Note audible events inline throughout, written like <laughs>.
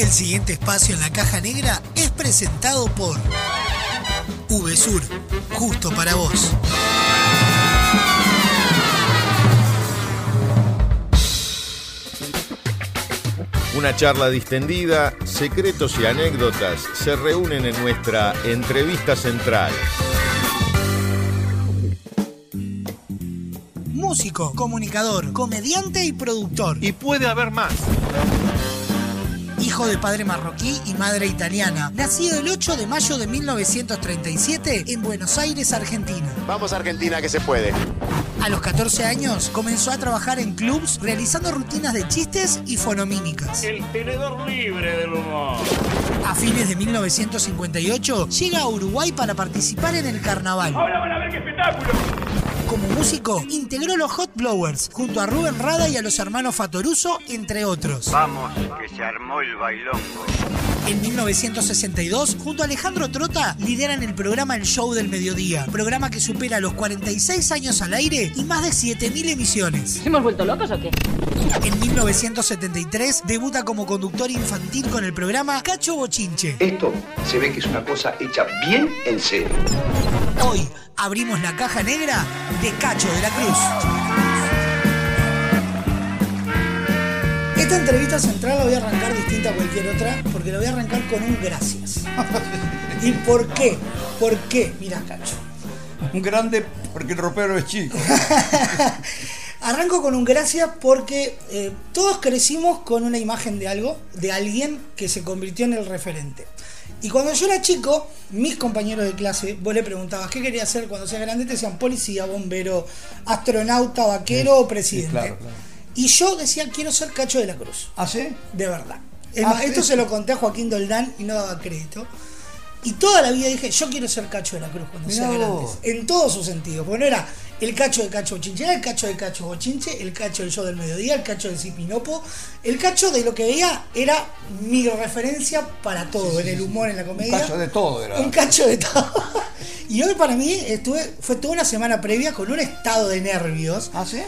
El siguiente espacio en la caja negra es presentado por VSUR, justo para vos. Una charla distendida, secretos y anécdotas se reúnen en nuestra entrevista central. Músico, comunicador, comediante y productor. Y puede haber más. Hijo de padre marroquí y madre italiana, nacido el 8 de mayo de 1937 en Buenos Aires, Argentina. Vamos a Argentina que se puede. A los 14 años comenzó a trabajar en clubs realizando rutinas de chistes y fonomímicas. El tenedor libre del humor. A fines de 1958 llega a Uruguay para participar en el carnaval. Ahora van a ver qué espectáculo. Como músico, integró los Hot Blowers junto a Rubén Rada y a los hermanos Fatoruso, entre otros. Vamos, que se armó el bailongo. En 1962, junto a Alejandro Trota, lideran el programa El Show del Mediodía, programa que supera los 46 años al aire y más de 7.000 emisiones. ¿Hemos vuelto locos o qué? En 1973, debuta como conductor infantil con el programa Cacho Bochinche. Esto se ve que es una cosa hecha bien en serio. Hoy abrimos la caja negra de Cacho de la Cruz. Esta entrevista central la voy a arrancar distinta a cualquier otra porque la voy a arrancar con un gracias. <laughs> ¿Y por qué? ¿Por qué? Mira, Cacho. Un grande porque el ropero es chico. <laughs> Arranco con un gracias porque eh, todos crecimos con una imagen de algo, de alguien que se convirtió en el referente. Y cuando yo era chico, mis compañeros de clase, vos le preguntabas qué quería hacer cuando seas grande, te decían policía, bombero, astronauta, vaquero o presidente. claro, claro. Y yo decía, quiero ser Cacho de la Cruz. ¿Ah, sí? De verdad. Es Ah, más, esto se lo conté a Joaquín Doldán y no daba crédito. Y toda la vida dije, yo quiero ser Cacho de la Cruz cuando Mirá sea grande. En todo su sentido. Porque no era el cacho de Cacho Bochinche, era el cacho de Cacho Bochinche, el cacho del show del mediodía, el cacho del Cipinopo. El cacho de lo que veía era mi referencia para todo, en el humor, en la comedia. cacho de todo era. Un cacho de todo. <laughs> Y hoy para mí estuve, fue toda una semana previa con un estado de nervios ¿Ah, sí?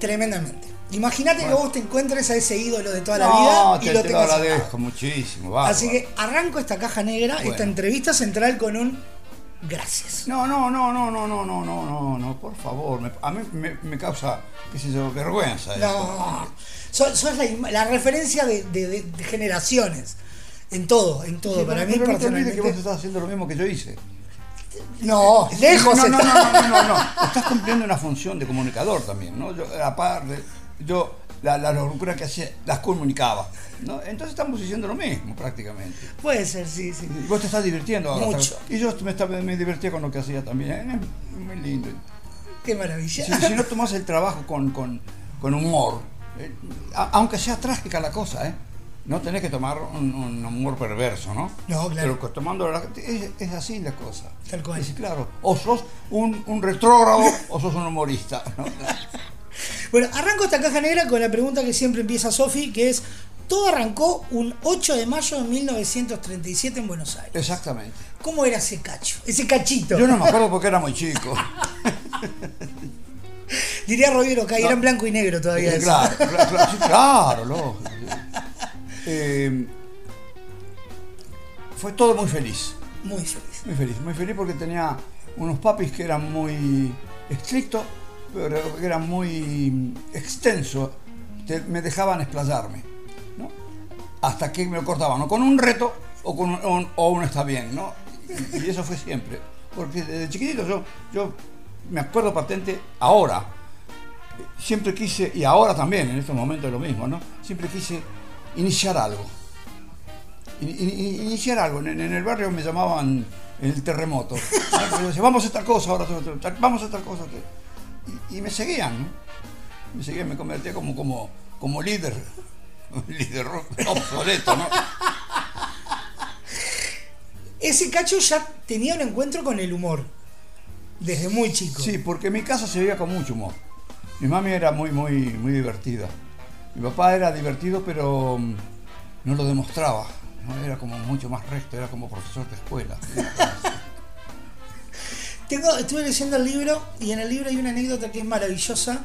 tremendamente. Imagínate que vos te encuentres a ese ídolo de toda la No, vida y te, lo te lo al lado. agradezco muchísimo. bárbaro. Así que arranco esta caja negra, esta entrevista central con un gracias. No, no, no, no, no, no, no, no, no, no, por favor. me- a mí me, me causa, qué sé yo, vergüenza eso. No, sos, sos la, la referencia de, de- de- generaciones. En todo, en todo. Sí, Para pero mí no te olvides que vos personalmente. estás haciendo lo mismo que yo hice. No, lejos no, no, no, no, no, no, no. Estás cumpliendo una función de comunicador también, ¿no? Yo, aparte, yo la, la locura que hacía, las comunicaba, ¿no? Entonces estamos diciendo lo mismo prácticamente. Puede ser, sí, sí. Y vos te estás divirtiendo ahora. Mucho. Y yo me, estaba- me divertía con lo que hacía también. ¿eh? Muy lindo. Qué maravilla. Si, si no tomas el trabajo con, con, con humor, eh, aunque sea trágica la cosa, ¿eh? No tenés que tomar un, un humor perverso, ¿no? No, claro. Pero tomando la- es, es así la cosa. Tal cual. Es claro. O sos un, un retrógrado o sos un humorista. ¿no? <laughs> Bueno, arranco esta caja negra con la pregunta que siempre empieza Sofi, que es, todo arrancó un 8 de mayo de 1937 en Buenos Aires. Exactamente. ¿Cómo era ese cacho? Ese cachito. Yo no me acuerdo porque era muy chico. <laughs> Diría Robiero, que era en blanco y negro todavía. Eh, <laughs> claro, claro, claro, claro, lógico. Eh, fue todo muy feliz. Muy feliz. Muy feliz, muy feliz porque tenía unos papis que eran muy estrictos, pero eran muy extensos. Te- me dejaban explayarme, ¿no? Hasta que me lo cortaban, o con un reto o con un, o un está bien, ¿no? Y, eso fue siempre. Porque desde chiquitito yo, yo me acuerdo patente ahora. Siempre quise, y ahora también, en estos momentos es lo mismo, ¿no? Siempre quise iniciar algo. In- in- iniciar algo. En, el barrio me llamaban el terremoto. vamos a esta cosa, ahora vamos a esta cosa. Y, y me seguían, ¿no? Me seguían, me convertía como, como, como líder. <laughs> Líder obsoleto, ¿no? Ese cacho ya tenía un encuentro con el humor. Desde muy chico. Sí, porque en mi casa se veía con mucho humor. Mi mami era muy, muy, muy divertida. Mi papá era divertido, pero mm, no lo demostraba. ¿no? Era como mucho más recto, era como profesor de escuela. Estuve leyendo el libro y en el libro hay una anécdota que es maravillosa,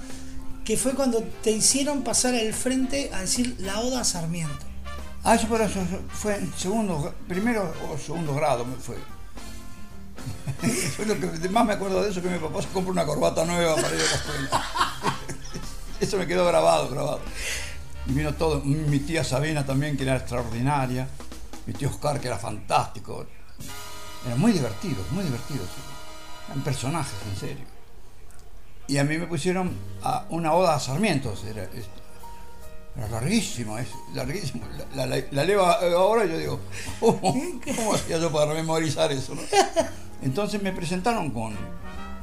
que fue cuando te hicieron pasar al frente a decir la oda a Sarmiento. Ah, eso, pero eso fue en segundo, primero o segundo grado me fue. <laughs> Lo que más me acuerdo de eso, que mi papá se compró una corbata nueva para ir a la escuela. <laughs> Eso me quedó grabado, grabado. Y vino todo, mi tía Sabina también, que era extraordinaria, mi tío Oscar, que era fantástico. Era muy divertido, muy divertido. Eran personajes, en serio. Y a mí me pusieron a una oda a Sarmientos, era, larguísimo, es larguísimo. La, la- leo ahora y yo digo, ¿cómo, hacía yo para memorizar eso? Entonces me presentaron con,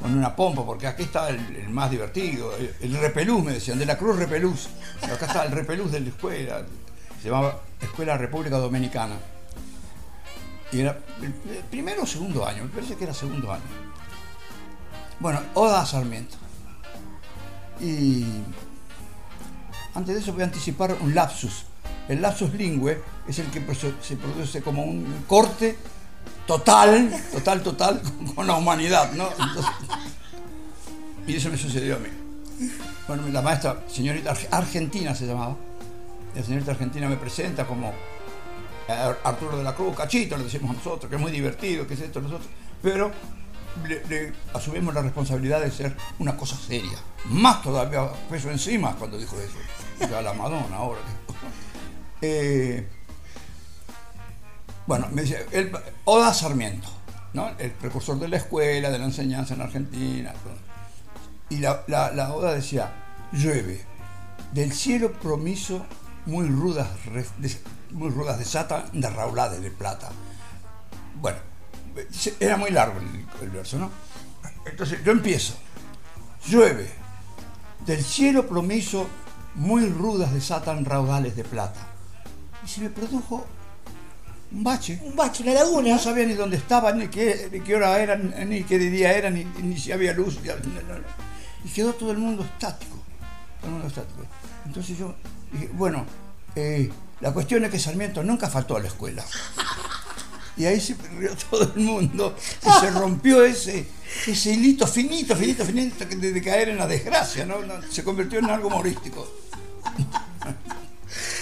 con una pompa, porque aquí estaba el, más divertido, el, el repelús, me decían, de la Cruz Repelús. Acá estaba el repelús de la escuela, se llamaba Escuela República Dominicana. Y era primero o segundo año, me parece que era segundo año. Bueno, Oda Sarmiento. Y antes de eso voy a anticipar un lapsus. El lapsus lingüe es el que se produce como un corte total, total, total <laughs> con la humanidad, ¿no? Y eso me sucedió a mí. Bueno, la maestra, señorita Arge- Argentina se llamaba, la señorita Argentina me presenta como eh, Arturo de la Cruz, Cachito, le decimos nosotros, que es muy divertido, que es esto, nosotros, pero le, asumimos la responsabilidad de ser una cosa seria. Más todavía peso encima cuando dijo eso. Ya la Madonna ahora. Eh, bueno, me dice, el, Oda Sarmiento, ¿no? el precursor de la escuela, de la enseñanza en Argentina. Y la, la- la Oda decía, llueve, del cielo promiso muy rudas, muy rudas desata de raulades de plata. Bueno, era muy largo el, el verso, ¿no? Entonces yo empiezo, llueve, del cielo promiso muy rudas desatan raudales de plata. Y se me produjo un bache. Un bache, una laguna. No sabía ni dónde estaba, ni qué, ni qué hora era, ni qué día era, ni, ni si había luz. no, no. Y quedó todo el mundo estático. Todo el mundo estático. Entonces yo dije, bueno, eh, la cuestión es que Sarmiento nunca faltó a la escuela. <laughs> Y ahí se rió <laughs> todo el mundo y se rompió ese, ese hilito finito, finito, finito de, de caer en la desgracia, ¿no? Se convirtió en algo humorístico. <laughs>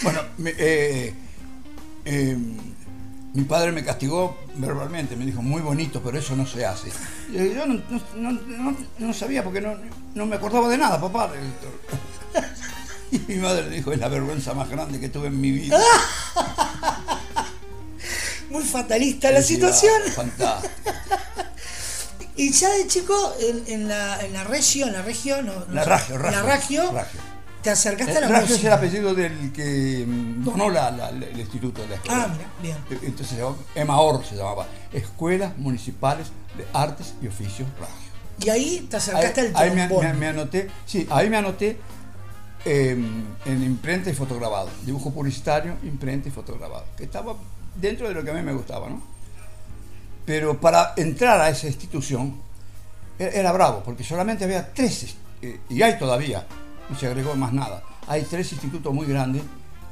Bueno, eh, eh, mi padre me castigó verbalmente, me dijo, muy bonito, pero eso no se hace. Yo no, no- no- no- sabía porque no, no me acordaba de nada, papá. <laughs> Y mi madre dijo, es la vergüenza más grande que tuve en mi vida. Muy fatalista la situación. Fantástico. <laughs> Y ya de chico, en, en la, en la regio, en la regio, no, no La Ragio, Ragio, la regio, Ragio. te acercaste a la Ragio es el música. apellido del que mm, donó la- la- el instituto de la escuela. Ah, mira, bien. Entonces se llamaba, EMAOR se llamaba, Escuelas Municipales de Artes y Oficios Ragio. Y ahí te acercaste Ahí, al ahí me, trombón. me- me anoté, sí, ahí me anoté eh, en imprenta y fotograbado, dibujo publicitario, imprenta y fotograbado, que estaba dentro de lo que a mí me gustaba, ¿no? Pero para entrar a esa institución era, era bravo, porque solamente había tres, eh, y hay todavía, no se agregó más nada, hay tres institutos muy grandes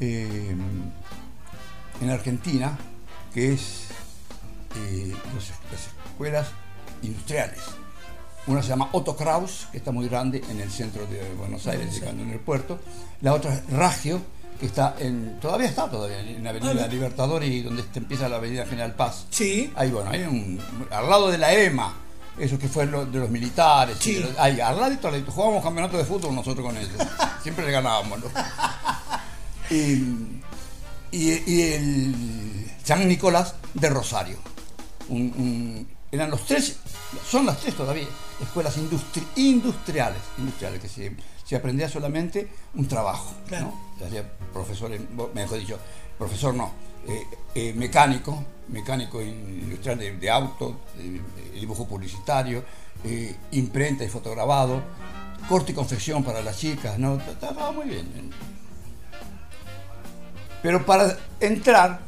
eh, en Argentina, que es eh, los- las escuelas industriales. Una se llama Otto Kraus, que está muy grande en el centro de Buenos Aires, llegando en el puerto. La otra es Ragio, que está en. todavía está todavía en la Avenida Libertador y donde empieza la Avenida General Paz. Sí. Ahí, bueno, hay un. al lado de la EMA, eso que fue lo- de los militares. Sí. los- ahí, al ladito, al ladito. Jugábamos campeonato de fútbol nosotros con ellos. <laughs> Siempre le ganábamos, ¿no? Y, y- y el San Nicolás de Rosario. Un- un- eran los tres, son las tres todavía, escuelas industri- industriales, industriales, que se, se aprendía solamente un trabajo. Claro. ¿no? Se hacía profesor, en- mejor dicho, profesor no, eh, eh, mecánico, mecánico industrial de, de auto, de- de dibujo publicitario, eh, imprenta y fotograbado, corte y confección para las chicas, ¿no? Estaba muy bien. Pero para entrar,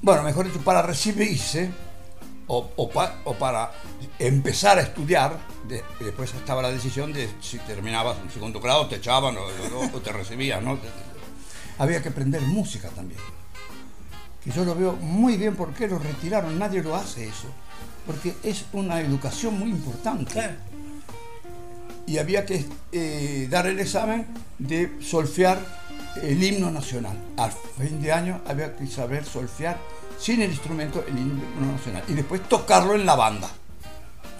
bueno, mejor dicho, para recibirse o, o pa- o para empezar a estudiar, de- después estaba la decisión de si terminabas en segundo grado, te echaban o, te recibían, ¿no? Había que aprender música también. Que yo lo veo muy bien porque lo retiraron, nadie lo hace eso. Porque es una educación muy importante Claro. y había que eh, dar el examen de solfear el himno nacional. Al fin de año había que saber solfear sin el instrumento el himno nacional y después tocarlo en la banda.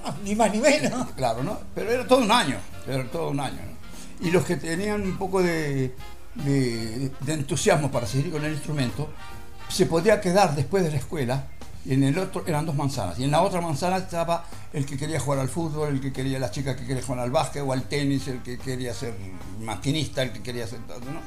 Ah, Ni más ni menos. <laughs> Claro, ¿no? Pero era todo un año, era todo un año. ¿no? Y los que tenían un poco de, de- de entusiasmo para seguir con el instrumento, se podía quedar después de la escuela, y en el otro eran dos manzanas, y en la otra manzana estaba el que quería jugar al fútbol, el que quería, la chica que quería jugar al básquet o al tenis, el que quería ser maquinista, el que quería ser todo, ¿no?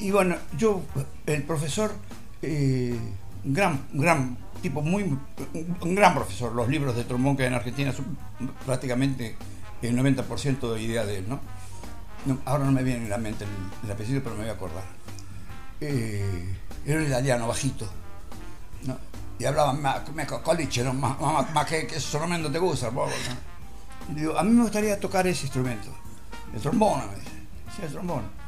Y bueno, yo, el profesor, eh, gran, gran tipo, muy, un gran profesor. Los libros de trombón que hay en Argentina son prácticamente el 90% de idea de él, ¿no? Ahora no me viene en la mente el, el apellido, pero me voy a acordar. Eh, era un italiano, bajito, ¿no? Y hablaba, me coliche, ¿no? Ma que, que solamente te gusta, bobo", ¿no? Digo, a mí me gustaría tocar ese instrumento. El trombón, me dice. Sí, el trombón.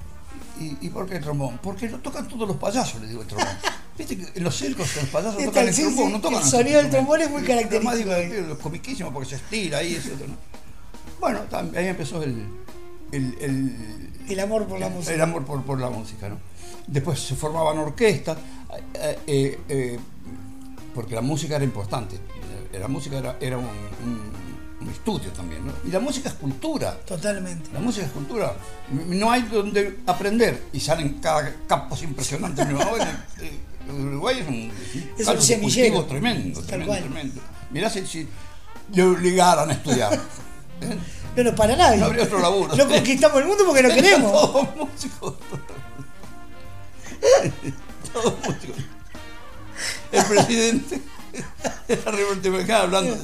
¿Y, ¿Y por qué el trombón? Porque lo tocan todos los payasos, le digo el trombón. <laughs> Viste que en los circos los payasos Está- tocan el sí, trombón, sí, no tocan el sonido del trombón es muy característico. Divertido, es comiquísimo porque se estira ahí. ¿no? Bueno, ahí empezó el, el, el- El amor por la el música. amor por, por la música, ¿no? Después se formaban orquestas, eh, eh, eh, porque la música era importante. La música era, era un, un- un estudio también, ¿no? Y la música es cultura. Totalmente. La música es cultura. No hay donde aprender y salen cada campos impresionantes. ¿no? Uruguay es un, Es un semillero. tremendo, Tal tremendo, cual. tremendo. Mirá si, si le obligaran a estudiar. ¿eh? No, no, para nadie. No habría otro laburo. No conquistamos el mundo porque no <laughs> queremos. Todos músicos. Todos músicos. El presidente República Dominicana hablando.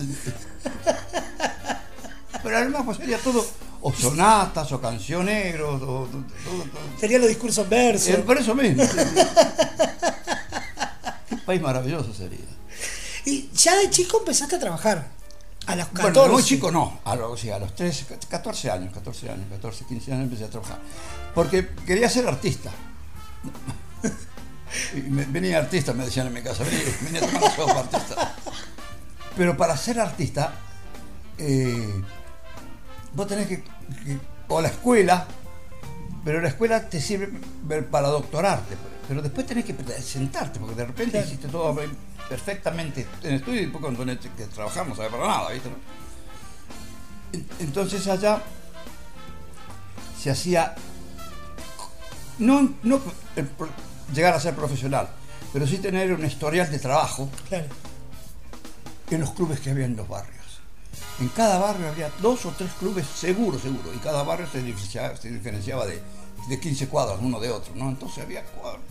Pero además pues sería todo o sonatas o cancioneros o. Serían los discursos Eh, versos. por eso mismo. Qué país maravilloso sería. Y ya de chico empezaste a trabajar. A los 14. Bueno, muy chico no, a los, sí, a los 13, 14 años, 14 años, 14, 15 años empecé a trabajar. Porque quería ser artista. <laughs> Y me- venía artista, me decían en mi casa, venía, venía a tomar sopa artista. Pero para ser artista, eh, vos tenés que, que- o la escuela, pero la escuela te sirve para doctorarte, pero después tenés que sentarte, porque de repente Claro. hiciste todo perfectamente en estudio y después cuando tenés que trabajar no sabes para nada, ¿viste? Entonces allá se hacía no, no llegar a ser profesional, pero sí tener un historial de trabajo Claro. en los clubes que había en los barrios. En cada barrio había dos o tres clubes, seguro, seguro, y cada barrio se diferenciaba, se diferenciaba de, de 15 cuadras uno de otro, ¿no? Entonces había cuadros.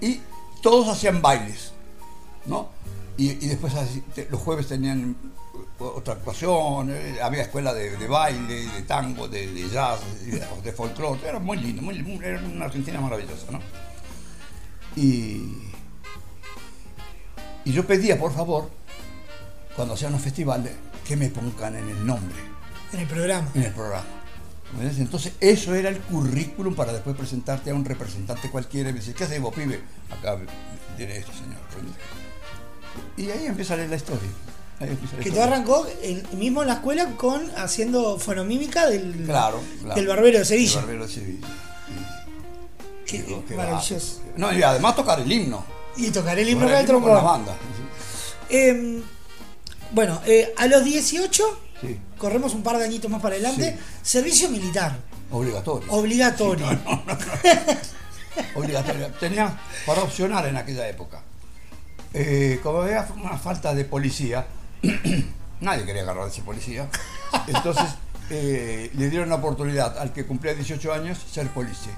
Y todos hacían bailes, ¿no? Y, y después los jueves tenían otra actuación, eh, había escuela de, baile, de tango, de, jazz, de, folclore, era muy lindo, muy- era una Argentina maravillosa, ¿no? Y, y yo pedía, por favor, cuando hacían los festivales, que me pongan en el nombre, En el programa. en el programa. ¿Ves? Entonces, eso era el currículum para después presentarte a un representante cualquiera y dice, ¿qué haces vos, pibe? Acá tiene esto, señor. Y ahí empieza la historia. Ahí empieza la Que tú historia. arrancó en- mismo en la escuela con haciendo fonomímica del, Claro, claro. del barbero de Sevilla. El barbero de Sevilla. Qué- Digo, qué maravilloso. No, y además tocar el himno. Y tocar el himno del el con la banda. Eh, bueno, eh, a los 18, Sí, corremos un par de añitos más para adelante, servicio militar, obligatorio. obligatorio. <laughs> obligatorio. Tenía para opcionar en aquella época. Eh, como había una falta de policía, <clears throat> nadie quería agarrar a ese policía. Entonces <laughs> eh, le dieron la oportunidad al que cumplía 18 años ser policía.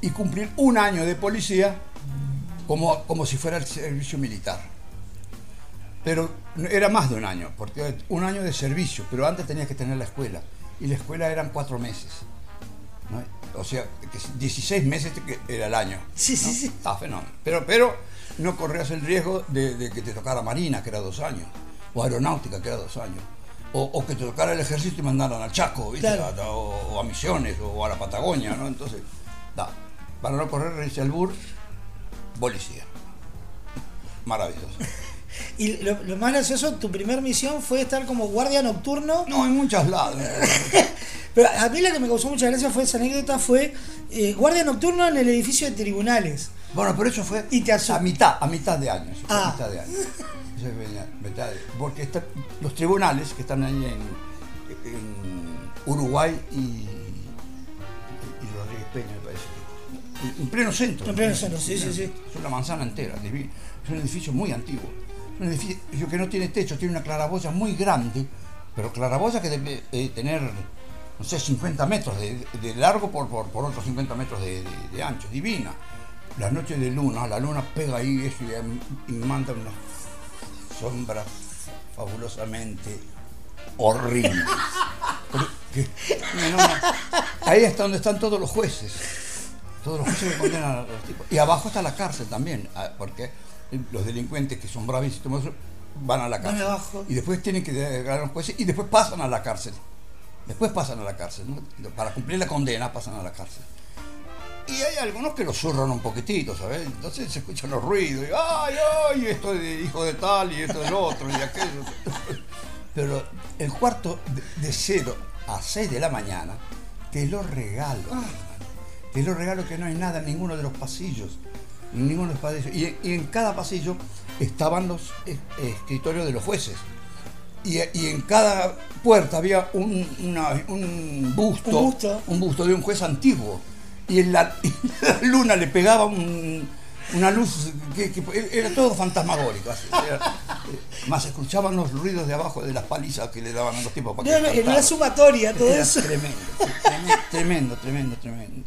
Y cumplir un año de policía como, como si fuera el servicio militar. Pero era más de un año, porque un año de servicio, pero antes tenías que tener la escuela. Y la escuela eran cuatro meses. ¿no? O sea, que 16 meses era el año. Sí, sí, ¿no? sí. Ah, fenómeno. Pero, pero no corrías el riesgo de, de que te tocara Marina, que era dos años, o Aeronáutica, que era dos años, o, o que te tocara el ejército y mandaran al Chaco, ¿viste? Claro. A- o, o a Misiones, o a la Patagonia, ¿no? Entonces, da, para no correr ese albur, policía. Maravilloso. Y lo, lo más gracioso, tu primer misión fue estar como guardia nocturno, No, en muchos lados. <laughs> Pero a mí la que me causó mucha gracia fue esa anécdota, fue eh, guardia nocturno en el edificio de tribunales. Bueno, pero eso fue Y te a mitad, a mitad de año. eso fue Ah. A mitad de año. Eso fue a mitad de- porque está- los tribunales que están ahí en, en Uruguay y, y Rodríguez Peña, me parece. que- En pleno centro. En pleno centro, sí, sí, sí. Es una manzana entera. Es un edificio muy antiguo. Es un edificio que no tiene techo, tiene una claraboya muy grande, pero claraboya que debe eh, tener, no sé, 50 metros de, largo por, otros 50 metros de, ancho. Divina. Las noches de luna, la luna pega ahí eso y, y manda unas sombras fabulosamente horribles. Ahí está donde están todos los jueces. Todos los jueces que condenan a los tipos. Y abajo está la cárcel también, ah, porque los delincuentes que son bravísimos van a la cárcel. abajo. Y después tienen que llegar a los jueces y después pasan a la cárcel. Después pasan a la cárcel. ¿no? Para cumplir la condena pasan a la cárcel. Y hay algunos que lo zurran un poquitito, ¿sabes? Entonces se escuchan los ruidos, y ¡ay, ay! Esto de hijo de tal y esto del otro y aquello. <laughs> Pero el cuarto de, de 0 a 6 de la mañana, te lo regalo. hermano. Te lo regalo que no hay nada en ninguno de los pasillos. En ninguno de los pasillos. Y, en- y en cada pasillo estaban los eh, escritorios de los jueces. Y, y en cada puerta había un, una- un busto, Un busto. un busto de un juez antiguo. Y en la, <laughs> y la luna le pegaba un- una luz que, que era todo fantasmagórico. así, era- eh, más escuchaban los ruidos de abajo de las palizas que le daban a los tipos para No, que no, en cantaran. una sumatoria, todo Era eso. Tremendo, tremendo, tremendo, tremendo,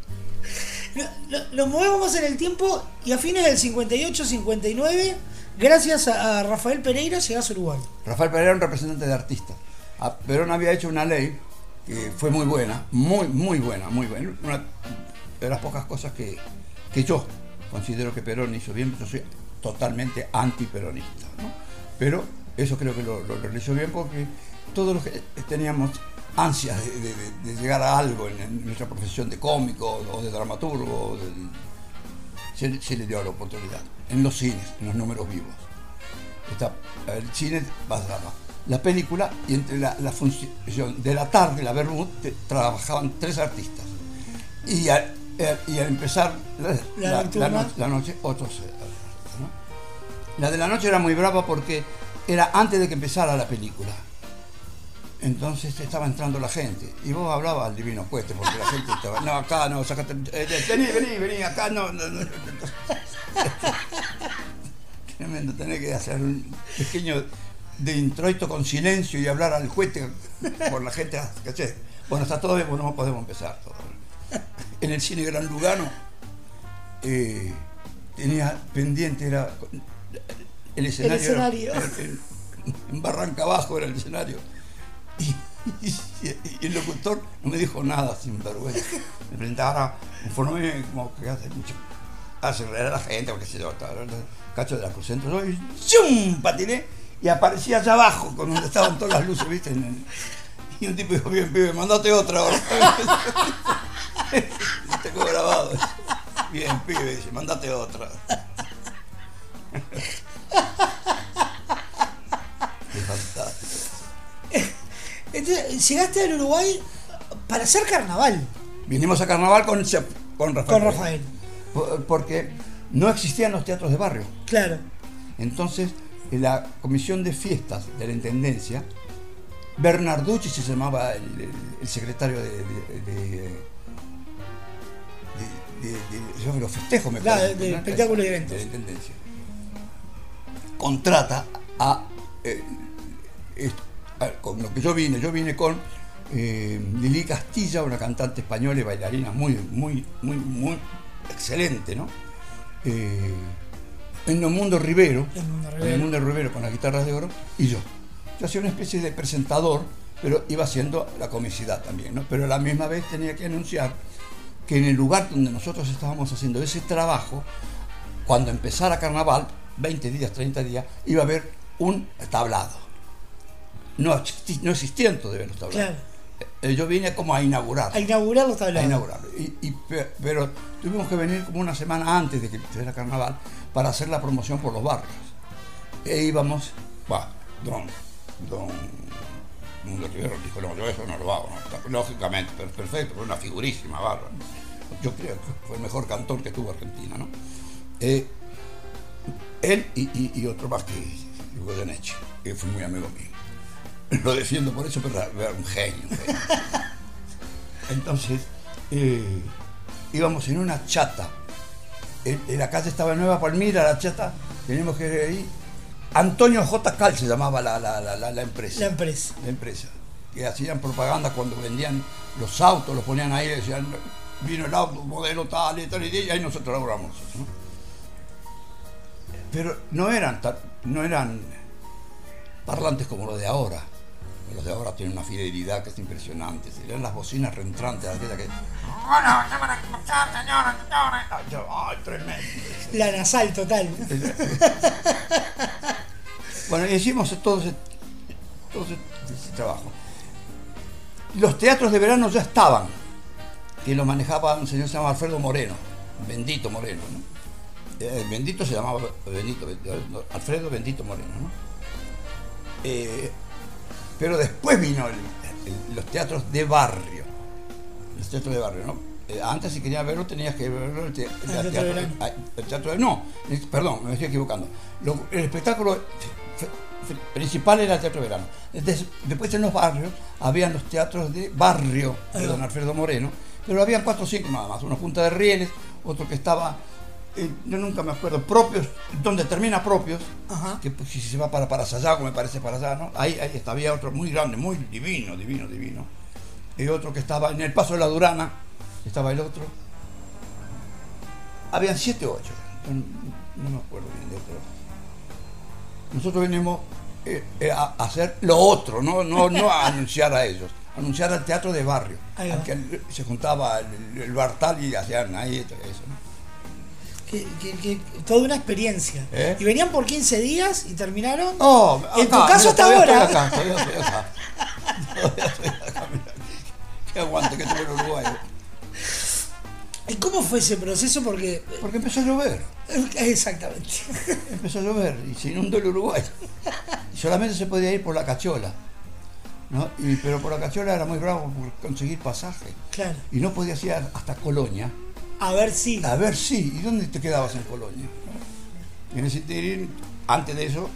no- Nos movemos en el tiempo y a fines del 58-59, gracias a, Rafael Pereira, llegás a Uruguay. Rafael Pereira era un representante de artistas. Ah, Perón había hecho una ley que fue muy buena, muy, muy buena, muy buena. Una de las pocas cosas que, que yo considero que Perón hizo bien, yo soy totalmente antiperonista. ¿no? Pero eso creo que lo, lo realizó bien porque todos los que teníamos ansias de, de- de- llegar a algo en, en nuestra profesión de cómico o de dramaturgo, o de- se, se le dio la oportunidad. En los cines, en los números vivos. Está el cine pasaba la película y entre la, la función de la tarde la Bermud te- trabajaban tres artistas. Y al, eh, y al empezar la, La la- nocturna. la no- la noche otros ¿no? la de la noche era muy brava porque era antes de que empezara la película entonces estaba entrando la gente y vos hablabas al divino pueste porque la gente estaba no acá no sacate eh, vení vení vení acá no, no, no". <laughs> Tremendo, tener que hacer un pequeño de introito con silencio y hablar al juez por la gente. ¿caché? Bueno, está todo bien, bueno, podemos empezar. todo. <laughs> En el cine Gran Lugano eh, tenía pendiente, era el escenario. era- escenario. era- en Barranca Abajo era el escenario. <laughs> Y, el locutor no me dijo nada sin vergüenza. Me presentaba un fenómeno como que hace mucho. Hace reír a la gente, porque se yo, cacho de la cruz centro, ¿no? y ¡zum! patiné y aparecía allá abajo, con donde estaban todas las luces, ¿viste? Y un tipo dijo, bien, pibe, mandate otra ahora. <laughs> Tengo grabado. Bien, pibe, dice, mandate otra. <laughs> Qué fantástico. Entonces, llegaste al Uruguay para hacer carnaval Vinimos a carnaval con, con Rafael. con Rafael. Por- Porque no existían los teatros de barrio. Claro. Entonces, en la comisión de fiestas de la intendencia, Bernarducci se llamaba el, el- el secretario de, de- de- de- de- de- de los festejos, me Claro, parece, de ¿no? espectáculos y eventos. De la intendencia. Contrata a, eh, con lo que yo vine, yo vine con eh, Lili Castilla, una cantante española y bailarina muy, muy, muy, muy excelente, ¿no? Eh, en el mundo Rivero, El Mundo en el mundo Rivero con las guitarras de oro, y yo. Yo hacía una especie de presentador, pero iba haciendo la comicidad también, ¿no? Pero a la misma vez tenía que anunciar que en el lugar donde nosotros estábamos haciendo ese trabajo, cuando empezara carnaval, 20 días, 30 días, iba a haber un tablado. No, no existían todavía los tablados. Claro. Eh, Yo vine como a inaugurar. A inaugurar los a tablados. inaugurarlo. Y, y pe- pero tuvimos que venir como una semana antes de que empezara carnaval para hacer la promoción por los barrios. E íbamos, va, don, don, Mundo Rivero dijo, no, yo eso no lo hago, ¿no? lógicamente, pero perfecto, fue una figurísima, bárbara. Yo creo que fue el mejor cantor que tuvo Argentina, ¿no? Eh, él y, y- y otro más que Goyeneche, que fue muy amigo mío. Lo defiendo por eso, pero era un genio. un genio. Entonces, eh, íbamos en una chata. En, en la calle estaba Nueva Palmira, la chata, teníamos que ir ahí. Antonio J. Cal se llamaba la, la- la- empresa. La empresa. La empresa. Que hacían propaganda cuando vendían los autos, los ponían ahí, decían, vino el auto, modelo tal y tal y tal, y ahí nosotros laburamos. ¿no? Pero no eran, no eran parlantes como los de ahora. Los de ahora tienen una fidelidad que es impresionante. Eran las bocinas reentrantes, aquella que. Ay, yo, Ay, tremendo. La nasal total. <laughs> Bueno, hicimos todo ese, todo ese- ese trabajo. Los teatros de verano ya estaban, que lo manejaba un señor que se llama Alfredo Moreno, Bendito Moreno, ¿no? Eh, Bendito se llamaba Bendito, no, Alfredo Bendito Moreno, ¿no? Eh, pero después vino el- el- los teatros de barrio, los teatros de barrio, ¿no? Eh, antes si querías verlo tenías que verlo el, te- el teatro teatro, de verano. el teatro de- no, perdón, me estoy equivocando. Lo- el espectáculo principal era el teatro de verano. Des- después en los barrios habían los teatros de barrio de don Alfredo Moreno, pero habían cuatro o cinco nada más, uno Punta de Rieles, otro que estaba, eh, yo nunca me acuerdo, propios, donde termina propios, Ajá. que pues, si se va para, para Sayago, me parece para allá, ¿no? Ahí, ahí está, había otro muy grande, muy divino, divino, divino. Y otro que estaba en el Paso de la Durana, estaba el otro. Habían siete o ocho, no, no me acuerdo bien de otro. Nosotros venimos eh, eh, a a hacer lo otro, no, no, no a <laughs> anunciar a ellos, anunciar al teatro de barrio, al que se juntaba el, el Bartal y hacían ahí eso. ¿no? Que, que- que- toda una experiencia. ¿Eh? Y venían por 15 días y terminaron. Oh, En acá, tu caso hasta ahora. <laughs> Qué aguante que tuve en Uruguay. ¿Y cómo fue ese proceso? Porque. Porque empezó a llover. Exactamente. <laughs> Empezó a llover y se inundó el Uruguay. Y solamente se podía ir por la cachola. ¿no? Y, pero por la cachola era muy bravo por conseguir pasaje. Claro. Y no podías ir hasta Colonia. A ver si. A ver, sí. ¿Y dónde te quedabas en Colonia? En ese interín, antes de eso,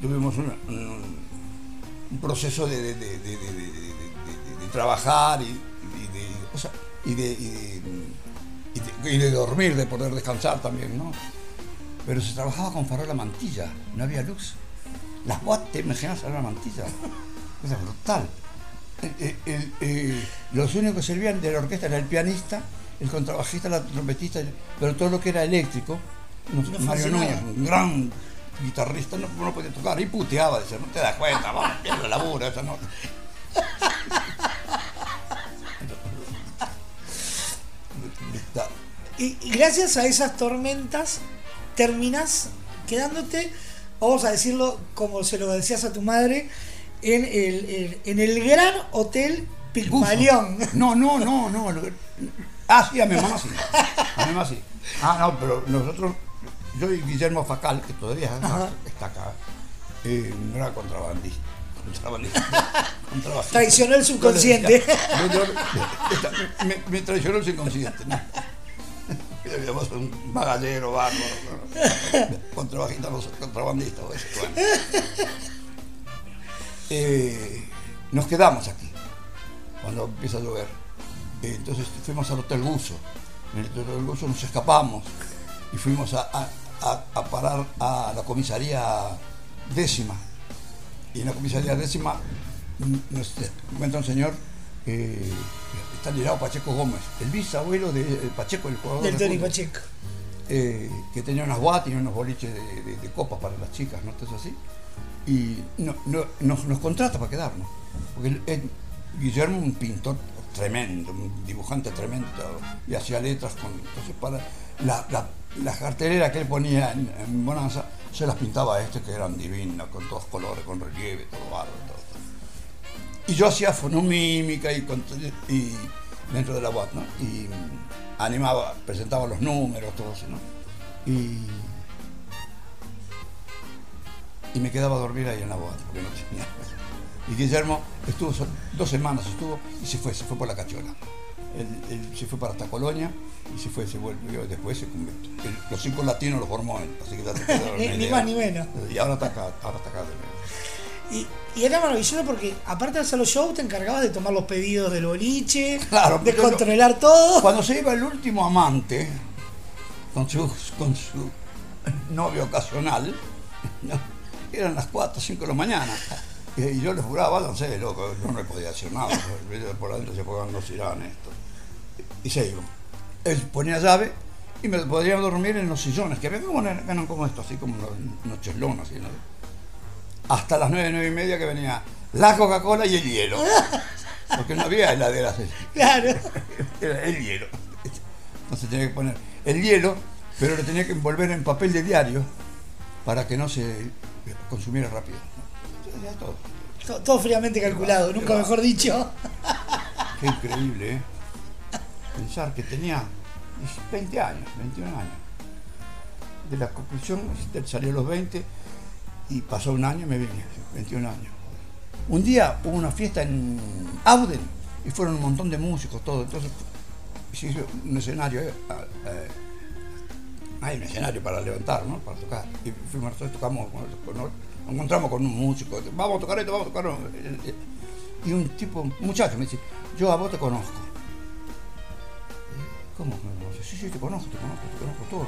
tuvimos un, proceso de, de- trabajar y, de, dormir, de poder descansar también, ¿no? Pero se trabajaba con farola mantilla, no había luz. Las boas, te imaginas a la mantilla. Cosa brutal. Eh, eh, el- eh, los únicos que servían de la orquesta era el pianista, el contrabajista, la trompetista, pero todo lo que era eléctrico, no sé, No Mario. Núñez, un gran guitarrista, no, no podía tocar, y puteaba, decía, no te das cuenta, va, <laughs> pierde la laburo, eso no. Y, y gracias a esas tormentas terminas quedándote, vamos a decirlo como se lo decías a tu madre, en el, en el gran hotel Pigmalión. No, no, no, no. <laughs> Ah, sí, a mi mamá sí. A mi mamá sí. Ah, no, pero nosotros, yo y Guillermo Facal, que todavía Ajá. está acá, eh, no era contrabandista. Contrabandista. <laughs> contrabajista. Traicionó el subconsciente. Yo le decía, yo- yo- me, me traicionó el subconsciente. ¿no? <laughs> Debíamos ser un bagallero, bárbaro. ¿no? No soy contrabandista. o eso, bueno. <laughs> Eh, nos quedamos aquí cuando empieza a llover. Eh, entonces fuimos al Hotel Buzo. En el Hotel Buzo nos escapamos y fuimos a, a- a- a parar a la comisaría décima. Y en la comisaría décima nos encuentra un señor, eh, está ligado Pacheco Gómez, el bisabuelo de eh, Pacheco, el jugador Del de Tony Pacheco. eh, que tenía unas boatas y unos boliches de, de- de copas para las chicas, ¿no? Entonces así. Y no- no- nos, nos contrata para quedarnos. Porque él- él- Guillermo, un pintor tremendo, un dibujante tremendo, y hacía letras con. Entonces, para la- la- las carteleras que él ponía en, en Bonanza, se las pintaba a este, que eran divinas, con todos colores, con relieve, todo bárbaro, todo. todo. Y yo hacía fonomímica y, y dentro de la UAT, ¿no? Y mm, animaba, presentaba los números, todo eso, ¿no? Y, y me quedaba a dormir ahí en la UAT, porque no tenía, Y Guillermo estuvo dos semanas estuvo y se fue, se fue por la cachola. Él, él se fue para hasta Colonia y se fue, se volvió, después se convirtió. los cinco latinos los formó él, así que ya te <laughs> Ni- más ni menos. Y ahora está acá, ahora está acá de nuevo. Y, y era maravilloso porque, aparte de hacer los shows, te encargabas de tomar los pedidos del boliche, Claro, de yo- controlar todo. Cuando se iba el último amante con su, con su novio ocasional, <laughs> ¿no? eran las 4 o 5 de la mañana. Y yo les juraba, váyanse, loco, no le podía decir nada, <laughs> por adentro se podían los irán esto. Y se iban. Él ponía llave y me podía dormir en los sillones, que como, eran como esto, así como unos, así, ¿no? Hasta las 9, 9 y media que venía la Coca-Cola y el hielo. Porque no había heladeras. <laughs> Claro. <laughs> Era el hielo. Entonces tenía que poner el hielo, pero lo tenía que envolver en papel de diario para que no se consumiera rápido. Todo. To- Todo fríamente calculado, nunca va. mejor dicho. <laughs> Qué increíble, ¿eh? Pensar que tenía 20 años, 21 años. De la conclusión, él salió a los 20 y pasó un año y me vine, 21 años. Un día hubo una fiesta en Auden y fueron un montón de músicos, todo. Entonces se hizo un escenario, eh, eh, hay un escenario para levantar, ¿no? Para tocar. Y fuimos nosotros, tocamos, con- con- nos encontramos con un músico, vamos a tocar esto, vamos a tocar. eh, Y un tipo, un muchacho, me dice, yo a vos te conozco. ¿Cómo que me conoces? Sí, sí, te conozco, te conozco, te conozco todo.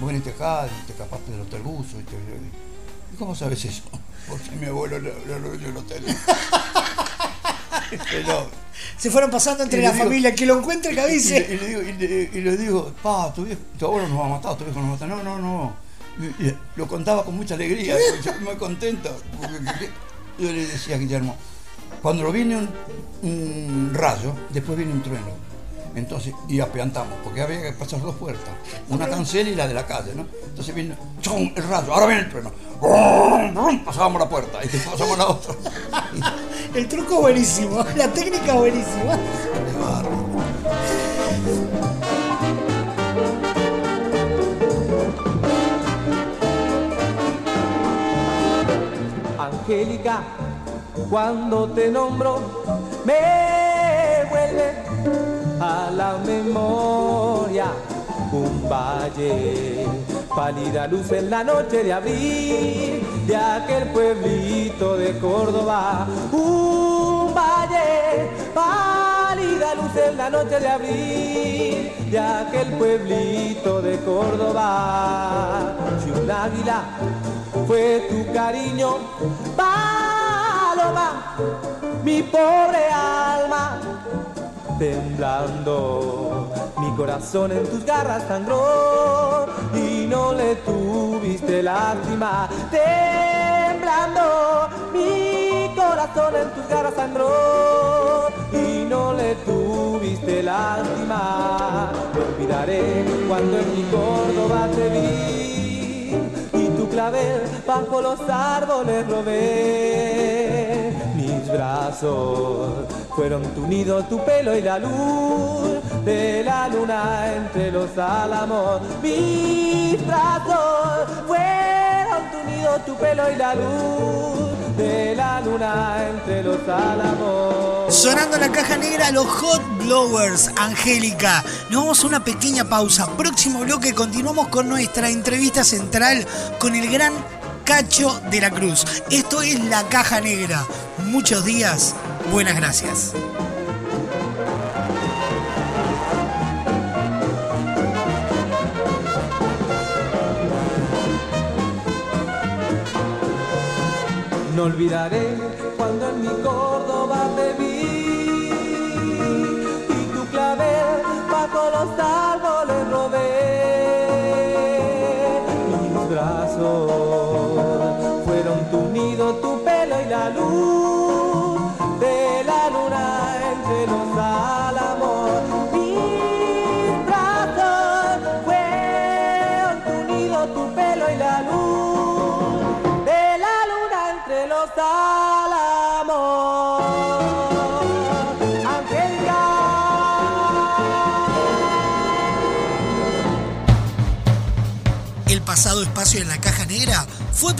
Vos viniste acá, y te escapaste del Hotel Buzo. Y, te- ¿Y cómo sabes eso? <laughs> Porque mi abuelo lo lo- lo dueño del hotel. <laughs> Pero, Se fueron pasando entre le la digo- familia, que lo encuentre que y, avise. le- y le digo, y, le, y le digo, pa, tu, viejo- tu abuelo nos va a matar, tu viejo nos va a matar. No, no, no. Lo contaba con mucha alegría, muy contento. yo le decía a Guillermo, cuando viene un, un rayo, después viene un trueno. Entonces, y apeantamos, porque había que pasar dos puertas, una cancela y la de la calle, ¿no? Entonces viene, ¡chum! el rayo, ahora viene el trueno. ¡Brum! ¡Brum! Pasábamos la puerta y pasamos la otra. El truco es buenísimo, la técnica buenísima. Angélica, cuando te nombro, me vuelve a la memoria un valle, pálida luz en la noche de abril de aquel pueblito de Córdoba. Un valle, pálida luz en la noche de abril de aquel pueblito de Córdoba. Si un águila fue tu cariño, paloma, mi pobre alma, temblando, mi corazón en tus garras sangró y no le tuviste lástima, temblando, mi corazón en tus garras sangró y no le tuviste lástima, no olvidaré cuando en mi Córdoba te vi clavel bajo los árboles robé. Mis brazos fueron tu nido, tu pelo y la luz de la luna entre los álamos. Mis brazos fueron tu nido, tu pelo y la luz de la luna entre los álamos. Sonando la caja negra los Hot Blowers, Angélica. Nos vamos a una pequeña pausa. Próximo bloque continuamos con nuestra entrevista central con el gran Cacho de la Cruz. Esto es la caja negra. Muchos días, buenas gracias. No olvidaré cuando en mi Córdoba te vi y tu clavel bajo los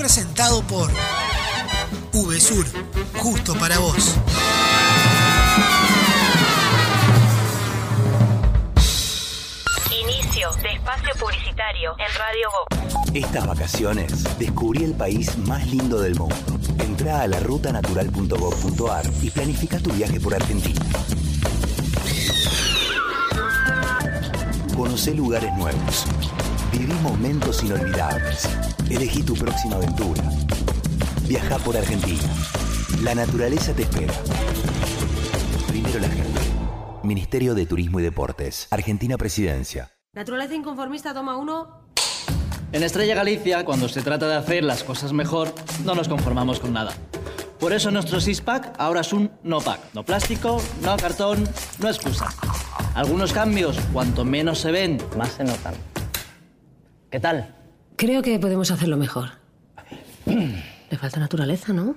presentado por VSUR, justo para vos. Inicio de espacio publicitario en Radio Go. Estas vacaciones descubrí el país más lindo del mundo. Entra a la rutanatural.gov.ar y planifica tu viaje por Argentina. Conoce lugares nuevos. Viví momentos inolvidables. Elegí tu próxima aventura. Viaja por Argentina. La naturaleza te espera. Primero la gente. Ministerio de Turismo y Deportes. Argentina Presidencia. Naturaleza inconformista toma uno. En Estrella Galicia, cuando se trata de hacer las cosas mejor, no nos conformamos con nada. Por eso nuestro six-pack ahora es un no-pack. No plástico, no cartón, no excusa. Algunos cambios, cuanto menos se ven, más se notan. ¿Qué tal? Creo que podemos hacerlo mejor. <clears throat> Le falta naturaleza, ¿no?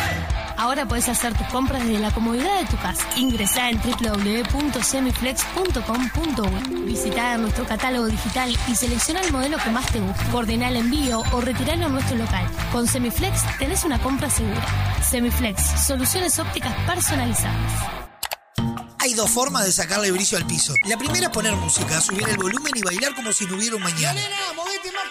Ahora puedes hacer tus compras desde la comodidad de tu casa. Ingresá en www.semiflex.com.uy. Visita nuestro catálogo digital y selecciona el modelo que más te guste. Coordina el envío o retiralo a nuestro local. Con Semiflex tenés una compra segura. Semiflex, soluciones ópticas personalizadas. Hay dos formas de sacarle brillo al piso. La primera es poner música, subir el volumen y bailar como si no hubiera un mañana.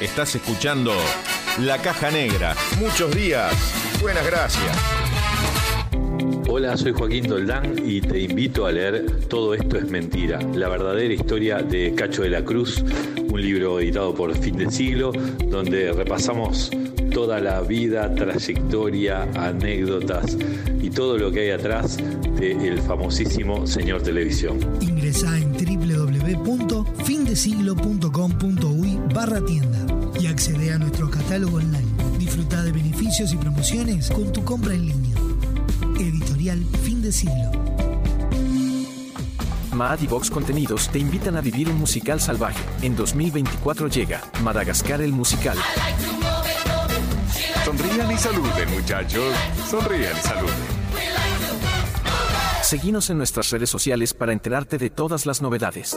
Estás escuchando La Caja Negra. Muchos días. Buenas gracias. Hola, soy Joaquín Doldán y te invito a leer Todo esto es mentira, la verdadera historia de Cacho de la Cruz, un libro editado por Fin de Siglo, donde repasamos toda la vida, trayectoria, anécdotas y todo lo que hay atrás del famosísimo señor televisión. Ingresá en www.findesiglo.com.uy barra tienda y accede a nuestro catálogo online. Disfruta de beneficios y promociones con tu compra en línea. Editorial Fin de Siglo. Maad y Vox Contenidos te invitan a vivir un musical salvaje. En 2024 llega Madagascar el musical. Sonrían y saluden, muchachos. Sonrían y saluden. Seguinos en nuestras redes sociales para enterarte de todas las novedades.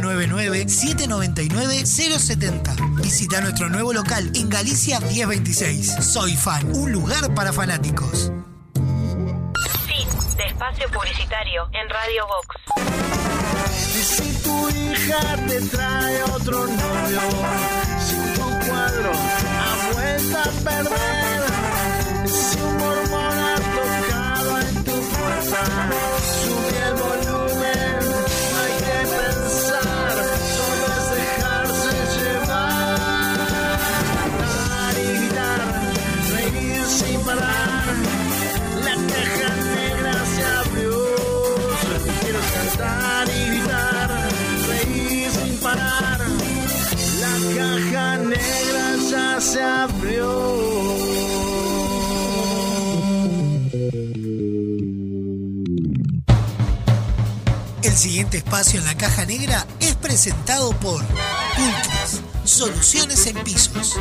099-799-070. Visita nuestro nuevo local en Galicia 1026. Soy Fan, un lugar para fanáticos. espacio publicitario en Radio Vox. Y si tu hija te trae otro novio, si tu cuadro ha vuelto a perder, presentado por Pulcris, soluciones en pisos.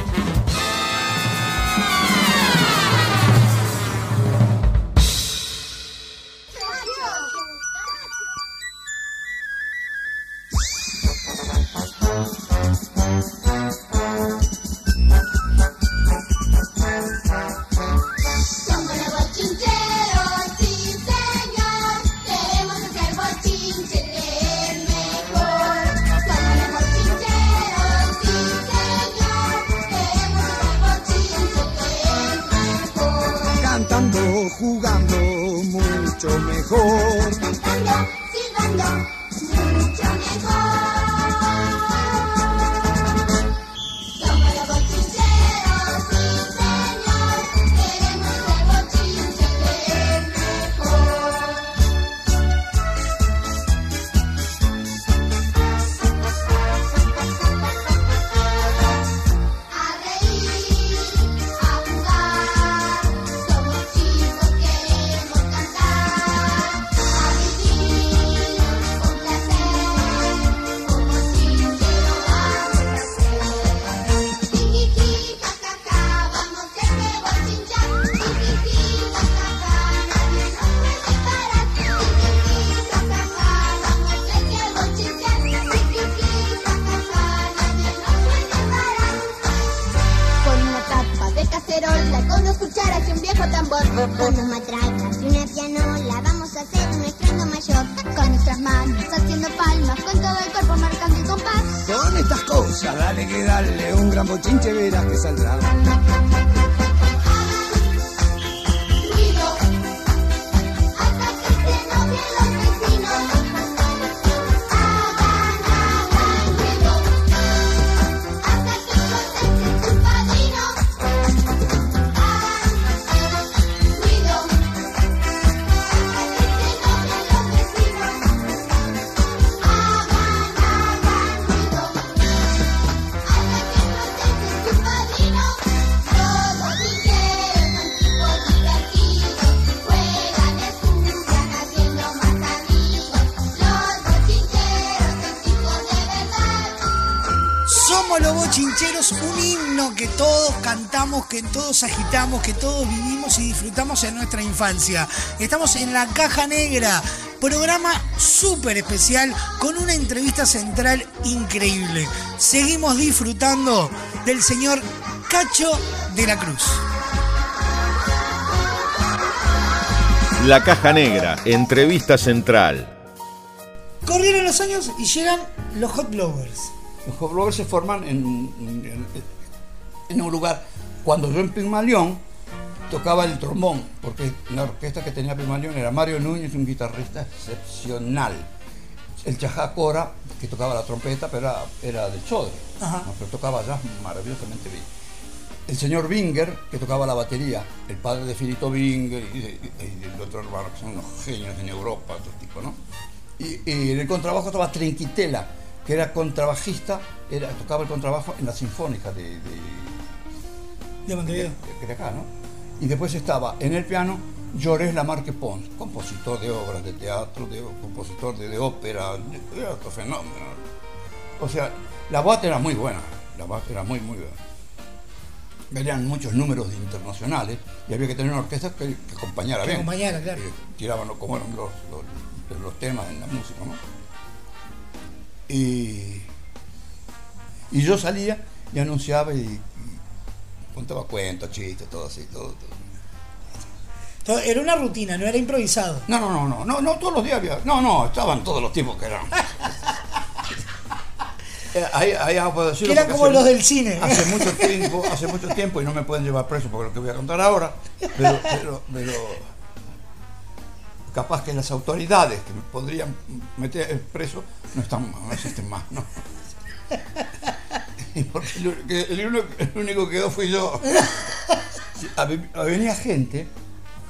Un himno que todos cantamos, que todos agitamos, que todos vivimos y disfrutamos en nuestra infancia. Estamos en la Caja Negra, programa súper especial con una entrevista central increíble. Seguimos disfrutando del señor Cacho de la Cruz. La Caja Negra, entrevista central. Corrieron los años y llegan los Hot Blowers. Los Blowers se forman en, en- en un lugar. Cuando yo en Pigmalión tocaba el trombón, porque la orquesta que tenía Pigmalión era Mario Núñez, un guitarrista excepcional. El Chajá Cora, que tocaba la trompeta, pero era, era del Chodre, pero tocaba jazz maravillosamente bien. El señor Binger, que tocaba la batería, el padre de Filito Binger y, de- y del otro hermano, que son unos genios en Europa, otro tipo, ¿no? Y, y en el contrabajo estaba Trinquitela, que era contrabajista, era, tocaba el contrabajo en la Sinfónica de, de, De Montevideo. de- de acá, ¿no? Y después estaba en el piano Llorés Lamarque Pons, compositor de obras de teatro, de, compositor de, ópera, de- era otro fenómeno. O sea, la bata era muy buena, la bata era muy, muy buena. Venían muchos números internacionales y había que tener una orquesta que, que acompañara Que bien. acompañara, claro. Que tiraban como eran los, los, los temas en la música, ¿no? Y, y yo salía y anunciaba y, y contaba cuentos, chistes, todo así, todo. todo. To- Era una rutina, no era improvisado. No, no, no, no, no, no, todos los días había. No, no, estaban todos los tipos que eran. <laughs> Eh, Ahí, ah, Que eran como hace los del cine. Hace mucho tiempo, hace mucho tiempo y no me pueden llevar preso por lo que voy a contar ahora, pero, pero, pero capaz que las autoridades que me podrían meter preso no están, no existen más, ¿no? <laughs> Y porque el, único que- quedó fui yo. <laughs> Venía gente,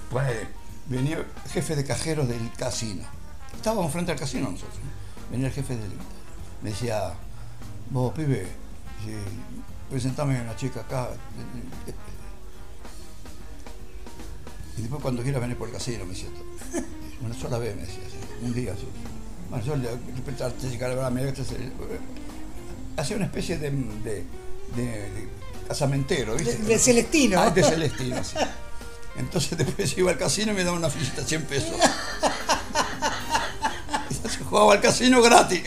pues, venía jefe de cajeros del casino. Estábamos frente al casino nosotros. ¿no? Venía el jefe del. Me decía, vos, pibe, sí, presentame a una chica acá. Y después cuando quiera venir por el casino, me decía, una sola vez me decía, así, un día así. Bueno, yo le a esta chica, la verdad, hacía una especie de, de, de- de casamentero, ¿viste? De- de Celestino. Ah, de Celestino, sí. Entonces <laughs> después iba al casino y me daba una fichita 100 pesos. <laughs> Se jugaba al casino gratis.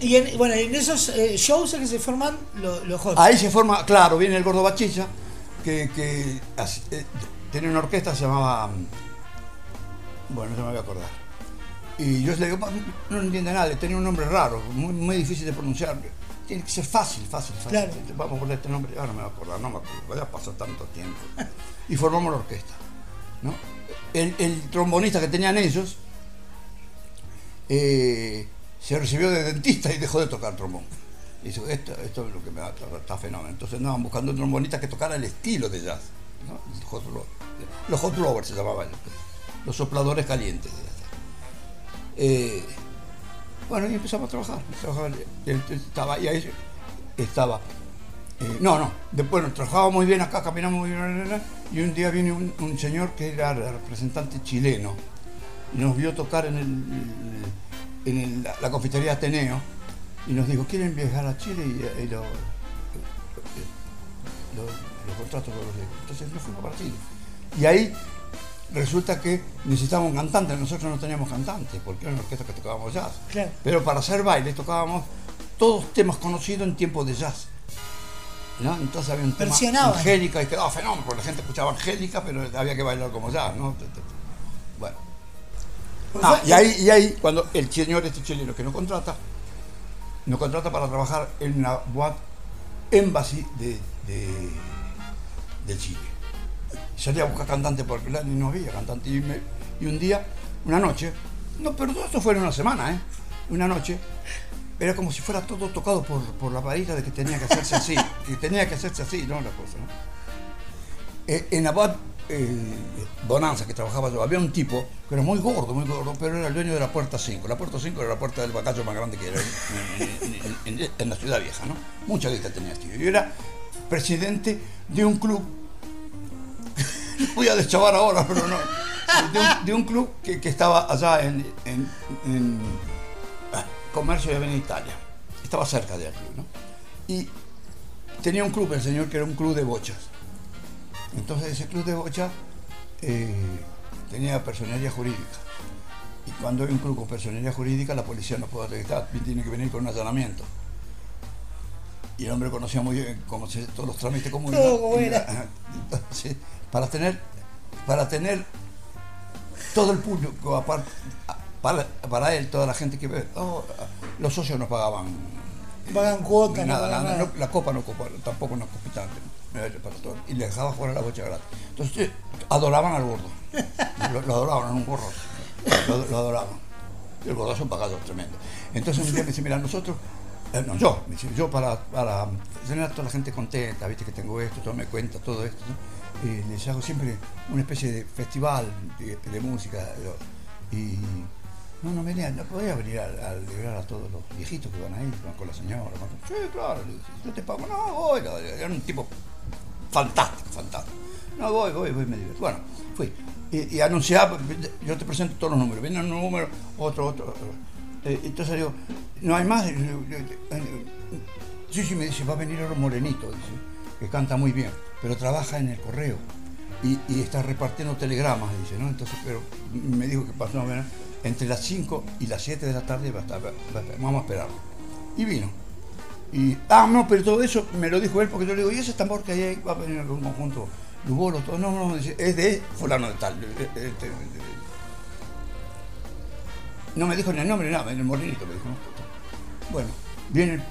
Y en, bueno, en esos eh, shows que se forman lo- los hot. Ahí se forma, claro, viene el gordo Bachilla, que, eh, tenía una orquesta que se llamaba. mm, Bueno, no me voy a acordar. Y yo le digo, "Pa, no entiende nada, tenía un nombre raro, muy, muy difícil de pronunciar. Tiene que ser fácil, fácil, fácil. Claro. Vamos a poner este nombre, ahora no me voy a acordar, no me acuerdo, ya pasó tanto tiempo. Y formamos la orquesta. ¿no? El, el trombonista que tenían ellos eh, se recibió de dentista y dejó de tocar trombón. Y dice, esto, esto es lo que me da, está, está fenómeno. Entonces andaban buscando un trombonista que tocara el estilo de jazz. Los hot blowers se llamaban, los sopladores calientes. Eh, bueno, y empezamos a trabajar. estaba, y ahí estaba. eh, no, no, después nos trabajábamos muy bien acá, caminamos muy bien. Y un día viene un, un señor que era representante chileno y nos vio tocar en, el, en la, la confitería Ateneo y nos dijo, ¿quieren viajar a Chile? Y, y lo, lo, lo contrato con los de-". Entonces nos fuimos para Chile. Y ahí resulta que necesitábamos un cantante, nosotros no teníamos cantante, porque era una orquesta que tocábamos jazz. Claro. Pero para hacer baile tocábamos todos temas conocidos en tiempo de jazz. ¿no? Entonces había un tema. Angélica y quedaba fenómeno, porque la gente escuchaba Angélica, pero había que bailar como jazz, ¿no? Bueno. Ah, y ahí, y ahí, cuando el señor este chileno que nos contrata, nos contrata para trabajar en una boate embassy de, Chile. Salía a buscar cantante por el lado y no había cantante. Y, un día, una noche, no, pero todo esto fue en una semana, ¿eh? Una noche, era como si fuera todo tocado por, por la varita de que tenía que hacerse así, que tenía que hacerse así, ¿no? La cosa, ¿no? Eh, en la boate eh, Bonanza que trabajaba yo, había un tipo que era muy gordo, muy gordo, pero era el dueño de la puerta 5. La puerta 5 era la puerta del bacacho más grande que era en, la ciudad vieja, ¿no? Mucha guita tenía este tío. Y era presidente de un club, <laughs> voy a deschavar ahora, pero no, de un, club que, que estaba allá en, en- ah, Comercio de Avenida Italia. Estaba cerca de aquí, ¿no? Y tenía un club, el señor, que era un club de bochas. Entonces ese club de bocha eh, tenía personería jurídica. Y cuando hay un club con personería jurídica, la policía no puede registrar, tiene que venir con un allanamiento. Y el hombre conocía muy bien cómo se, todos los trámites iba- era. Entonces, para tener, para tener todo el público, aparte, para, para él, toda la gente que ve, oh, los socios no pagaban Pagan cuotas, no nada, pagan nada, nada. no- la copa no copa, tampoco una copita no para todo, y le dejaba fuera la bocha gratis. Entonces adoraban al <laughs> gordo, lo, lo adoraban, era un gorro, lo, lo adoraban. Y el gordo es un pagador tremendo. Entonces un día me dice, mira, nosotros, eh, no, yo, yo para, para tener a toda la gente contenta, viste que tengo esto, todo me cuenta, todo esto, ¿no? Eh, les hago siempre una especie de festival de, de música. Y no, no venía, no podía venir a, a liberar a todos los viejitos que van ahí con, la señora. con- sí, claro, yo te pago, no, voy, era un tipo fantástico, fantástico. No, voy, voy, voy, me divierto. Bueno, fui. Y, y anunciaba, yo te presento todos los números, viene un número, otro, otro. otro. Eh, entonces digo, no hay más. Eh, eh, Sí, sí, me dice, va a venir ahora morenito, que canta muy bien, pero trabaja en el correo y, está repartiendo telegramas, dice, ¿no? Entonces, pero me dijo que pasó más o menos entre las 5 y las 7 de la tarde va a estar, vamos a esperarlo. Y vino. Y, ah, no, pero todo eso me lo dijo él porque yo le digo, ¿y ese tambor que hay ahí va a venir un conjunto? Lugolo, todo. No, no, dice, es de fulano de tal. No me dijo ni el nombre nada, en el molinito me dijo. ¿no? Bueno, viene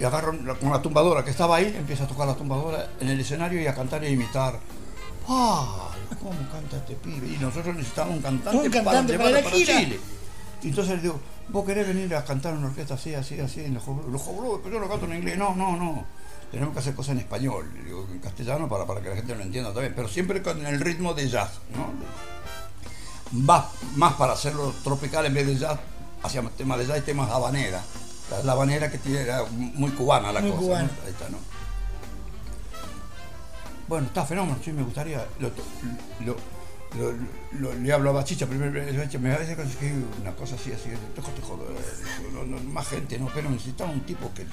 y agarra con la tumbadora que estaba ahí, empieza a tocar la tumbadora en el escenario y a cantar y a imitar. ¡Ah! ¿Cómo canta este pibe? Y nosotros necesitamos un cantante, Un cantante para llevarlo la gira. Chile. Y entonces le digo, ¿vos querés venir a cantar en una orquesta así, así, así? En los Job- los Job- pero yo lo canto en inglés. No, no, no. Tenemos que hacer cosas en español, digo, en castellano para, para que la gente lo entienda también, pero siempre con el ritmo de jazz, ¿no? Va más para hacerlo tropical en vez de jazz, hacíamos temas de jazz y temas habanera. La, la habanera que tiene, era muy cubana la Muy cosa. cubana. ¿no? Ahí está, ¿no? Bueno, está fenómeno, sí, me gustaría. Lo, lo- lo- lo- le hablo a Bachicha, primero me parece que una cosa así, así, te joder, más gente, no, pero necesitamos un tipo que,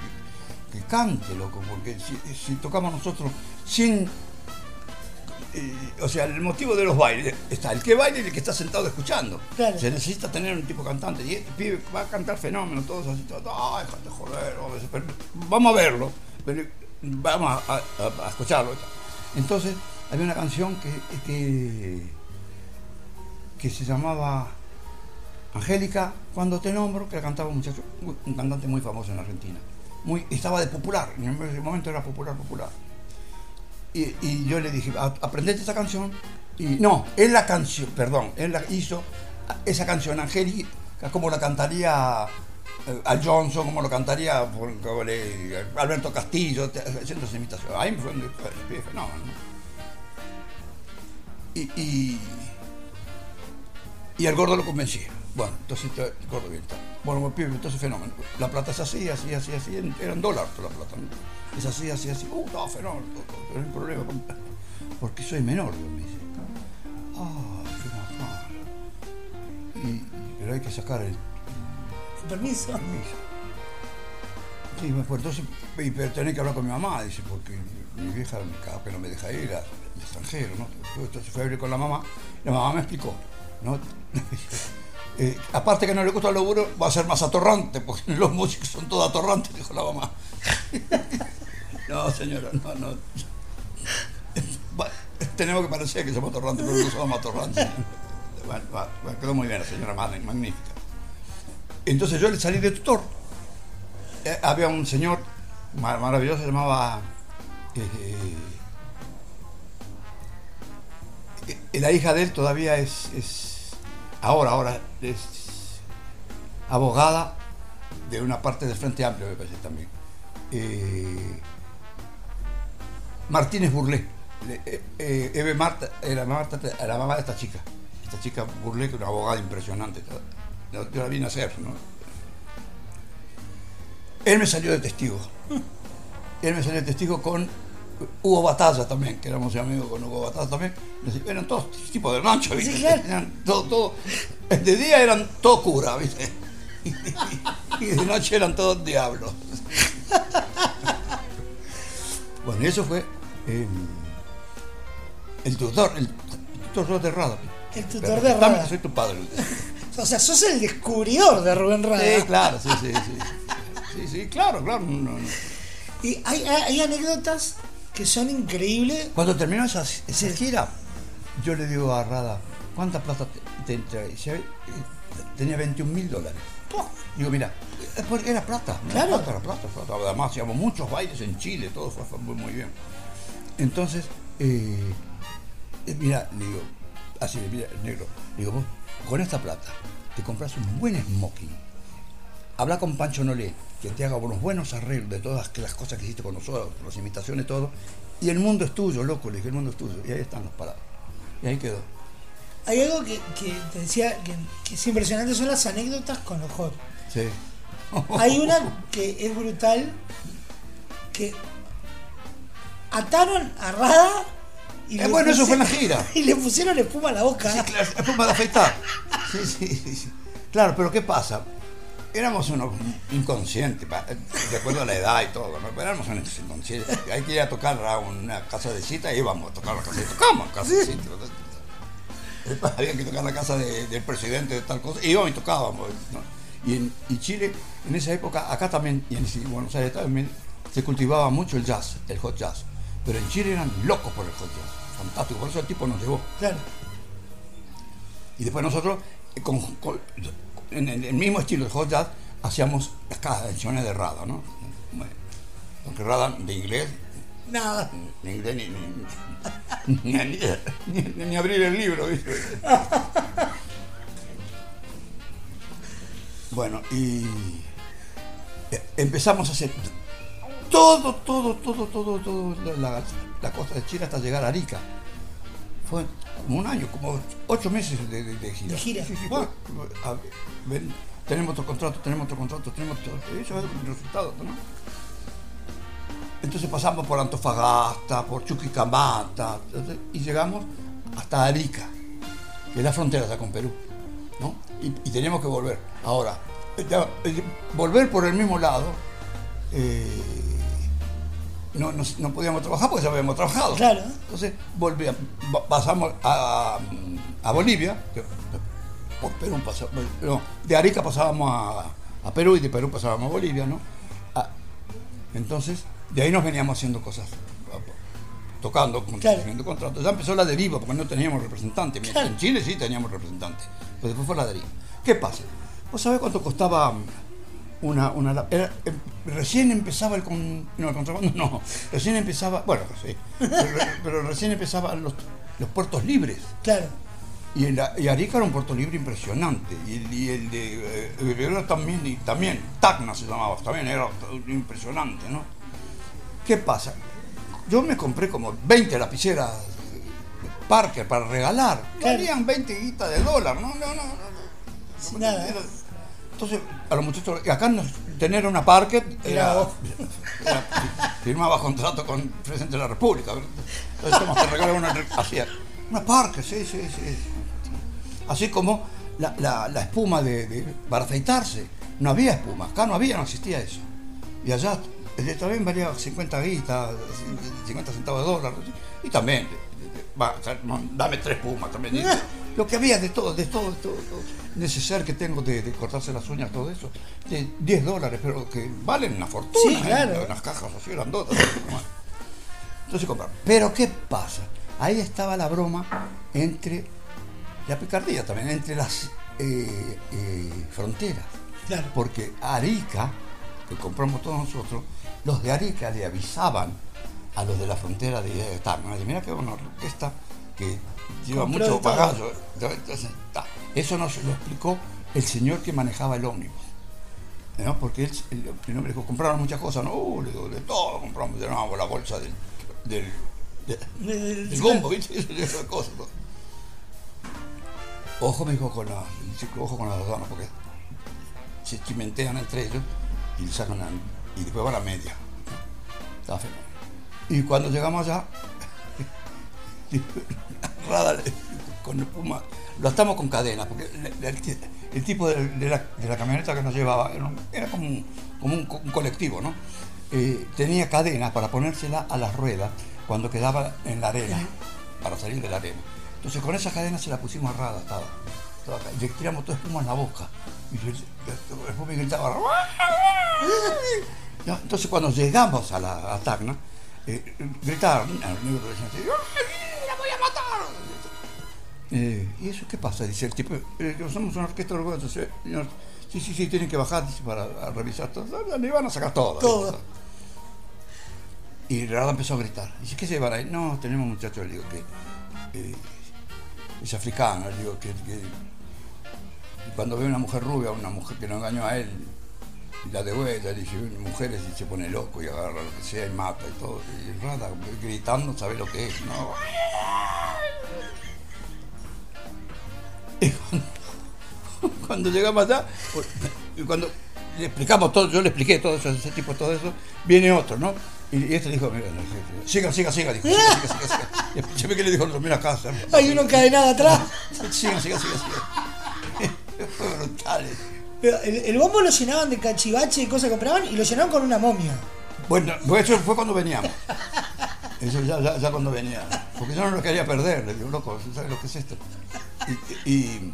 que cante, loco, porque si, si tocamos nosotros sin. eh, o sea, el motivo de los bailes está el que baila y el que está sentado escuchando. Claro. Se necesita tener un tipo cantante. Y este pibe va a cantar fenómeno, todos así, todos, ay, joder, vamos a verlo, pero vamos a, a- a escucharlo. Entonces, había una canción que, que, que se llamaba Angélica, cuando te nombro, que la cantaba un muchacho, un cantante muy famoso en Argentina. Muy, estaba de popular, en ese momento era popular, popular. Y, y yo le dije, "A- aprendete esa canción. Y no, él la canción, perdón, él la hizo esa canción Angélica, como la cantaría Al Johnson, como lo cantaría Alberto Castillo, haciendo esa imitación. Ahí fue un fenómeno. ¿no? Y, y, y al gordo lo convencí. Bueno, entonces el gordo bien está. Bueno, pibe, entonces fenómeno. La plata es así, así, así, así. en- Eran dólares la plata. ¿no? Es así, así, así. Uh, no, fenómeno. Pero el problema, con- porque soy menor, me dice. Ah, qué bajón. Y, pero hay que sacar el Permiso. permiso. Sí, me fue. Entonces, pero tenés que hablar con mi mamá, dice, porque mi vieja cada que no me deja ir al extranjero, ¿no? Entonces fue a hablar con la mamá, la mamá me explicó, ¿no? <laughs> Eh, aparte que no le gusta el laburo, va a ser más atorrante, porque <laughs> los músicos son todos atorrantes, dijo la mamá. <laughs> no, señora, no, no. Bueno, tenemos que parecer que somos atorrantes, pero no somos atorrantes. Bueno, va, quedó muy bien la señora, mag- magnífica. Entonces yo le salí de tutor. Eh, había un señor ma- maravilloso, se llamaba. eh, eh, la hija de él todavía es, Ahora, ahora es abogada de una parte del Frente Amplio, me parece también. Martínez Burlé. Eve Marta, era Marta, era la mamá de esta chica. Esta chica Burlé, que es una abogada impresionante. Yo yo la vine a hacer, ¿no? Él me salió de testigo. Él me salió de testigo con Hugo Batalla también, que éramos amigos con Hugo Batalla también. Eran todos tipos de rancho, ¿viste? Sí, claro. Eran todo, todo- de día eran todo cura, ¿viste? Y, y de noche eran todos diablos. Bueno, y eso fue eh, el tutor, el tutor de Rada. El tutor de también Rada. Soy tu padre. O sea, sos el descubridor de Rubén Rada. Sí, claro, sí, sí, sí. Sí, sí, claro, claro. no, no. Y hay, anécdotas que son increíbles. Cuando terminó esa, esa gira, yo le digo a Rada, ¿cuánta plata te, entra? "Eh, tenía 21 mil dólares. Digo, mira, porque era plata. era Claro. Plata, era plata, plata. Además, hacíamos muchos bailes en Chile, todo fue, muy, muy bien. Entonces, eh, eh, mira, le digo, así, mira, negro, le digo, vos, con esta plata, te compras un buen smoking. Habla con Pancho Nolé, que te haga unos buenos arreglos de todas las cosas que hiciste con nosotros, las imitaciones, todo. Y el mundo es tuyo, loco, le dije, el mundo es tuyo. Y ahí están los parados. Y ahí quedó. Hay algo que, que te decía que, que es impresionante, son las anécdotas con los jóvenes. Sí. Hay una <laughs> que es brutal, que ataron a Rada y Eh, le bueno, eso fue en la pusieron- gira. <laughs> Y le pusieron espuma a la boca. Sí, claro, espuma de afeitar. <laughs> Sí, sí. Claro, pero ¿qué pasa? Éramos unos inconscientes, de acuerdo a la edad y todo, ¿no? Pero éramos unos inconscientes. Hay que ir a tocar a una casa de cita y íbamos a tocar la casa de cita. ¿Cómo? Casa de cita. Había que tocar la casa de- del presidente de tal cosa. Y íbamos y tocábamos. ¿no? Y en y Chile, en esa época, acá también, y en Buenos Aires también, se cultivaba mucho el jazz, el hot jazz. Pero en Chile eran locos por el hot jazz. Fantástico, por eso el tipo nos llevó. Claro. Y después nosotros, eh, con- con- en el, mismo estilo de hot jazz, hacíamos las canciones de Rada, ¿no? Bueno, Porque Rada de inglés, Nada. ni inglés ni, ni, ni, ni- ni- ni abrir el libro, ¿viste? Bueno, y eh, empezamos a hacer todo, todo, todo, todo, todo la, la costa de Chile hasta llegar a Arica. Fue como un año, como ocho meses de, de- de gira. De gira. Sí, sí, Wow. fue- a ver, ven, tenemos otro contrato, tenemos otro contrato, tenemos otro. Eso es un resultado, ¿no? Entonces pasamos por Antofagasta, por Chuquicamata, y llegamos hasta Arica, que es la frontera ya con Perú, ¿no? Y, y teníamos que volver. Ahora, ya, eh, volver por el mismo lado, eh, no, no, no podíamos trabajar porque ya habíamos trabajado. Claro. Entonces volvíamos, pasamos a, a Bolivia, que- por Perú pasamos, no, de Arica pasábamos a, a Perú y de Perú pasábamos a Bolivia, ¿no? Ah, entonces, de ahí nos veníamos haciendo cosas, tocando, consiguiendo contratos. Ya empezó la deriva porque no teníamos representante. Mientras En Chile sí teníamos representante, pero después fue la deriva. ¿Qué pasa? ¿Vos sabés cuánto costaba una... una era- em- recién empezaba el, con, no, el contrabando, no. Recién empezaba, bueno, sí, pero, pero recién empezaban los, los puertos libres. Claro. Y, el- y Arica era un puerto libre impresionante. Y el, y el de eh, también, y también, Tacna se llamaba, también era impresionante, ¿no? ¿Qué pasa? Yo me compré como 20 lapiceras eh, Parker para regalar. Valían 20 guitas de dólar, ¿no? No, no, no. no. Nada. Era- Entonces, a los muchachos, y acá nos- tener una Parker <laughs> Era firmaba contrato con el presidente de la República. Entonces, como te regalan una, hacía, una Parker, sí, sí, sí. Así como la, la- la espuma de, de- para afeitarse. No había espuma, acá no había, no existía eso. Y allá eh, también valía 50 guitas, 50 centavos de dólar. Y también, va, o sea, no, dame tres pumas también. Y Lo que había de todo, de todo, todo, todo. necesario que tengo de, de cortarse las uñas, todo eso, de 10 dólares, pero que valen una fortuna. Sí, ¿eh? claro. Unas cajas así grandotas. Entonces compraron. Pero ¿qué pasa? Ahí estaba la broma entre la picardía también, entre las eh, eh, fronteras. Claro. Porque Arica, que compramos todos nosotros, los de Arica le avisaban a los de la frontera de Tacna, de, mira que una orquesta que lleva Compró mucho de todo". bagazo. Entonces, ta. Eso nos lo explicó el señor que manejaba el ómnibus. ¿no? Porque él, el, el hombre dijo, compraron muchas cosas, no, uh, le digo, de todo compramos, llenábamos la bolsa del, del, de- del gombo, ¿viste? De cosas. ¿no? Ojo, me dijo, con la, ojo con las aduanas, porque se chimentean entre ellos y sacan y después va la media. ¿no? Estaba fenómeno. Y cuando llegamos allá, <laughs> Rada con espuma, lo atamos con cadenas, porque el, el- el tipo de, de la, de la camioneta que nos llevaba era, como, un, como un, co- un colectivo, ¿no? Eh, tenía cadenas para ponérsela a las ruedas cuando quedaba en la arena, para salir de la arena. Entonces con esas cadenas se la pusimos a Rada, estaba, estaba acá, y le tiramos toda espuma en la boca. Y después me gritaba, <laughs> ya, entonces cuando llegamos a la a Tacna, eh, gritaron, al negro decían así, ¡Ay, la voy a matar! Eh, ¿Y eso qué pasa? Dice el tipo, eh, somos una orquesta orgullosa. Entonces, señor, sí, sí, sí, tienen que bajar dice, para a revisar todo. Le van a sacar todo. Todo. Y Rada empezó a gritar. Dice, ¿qué se llevan ahí? No, tenemos un muchacho, le digo, que eh, es africano, le digo, que, que cuando ve una mujer rubia, una mujer que no engañó a él, la de vuelta, dice, mujeres y se pone loco y agarra lo que sea y mata y todo. Y Rada gritando, sabe lo que es, ¿no? <laughs> Y cuando, cuando llegamos allá, y cuando le explicamos todo, yo le expliqué todo eso, ese tipo, todo eso, viene otro, ¿no? Y, este dijo, mira, no, siga, siga, siga, dijo, siga, siga, siga, siga. Y escuché que le dijo, mira acá. Hay uno encadenado atrás. <laughs> Siga, siga, siga, siga. <laughs> Fue brutal. Pero El, bombo lo llenaban de cachivache y cosas que compraban y lo llenaban con una momia. Bueno, pues eso fue cuando veníamos. Eso ya, cuando venía. Porque yo no lo quería perder, le digo, loco, ¿sabes lo que es esto? Y,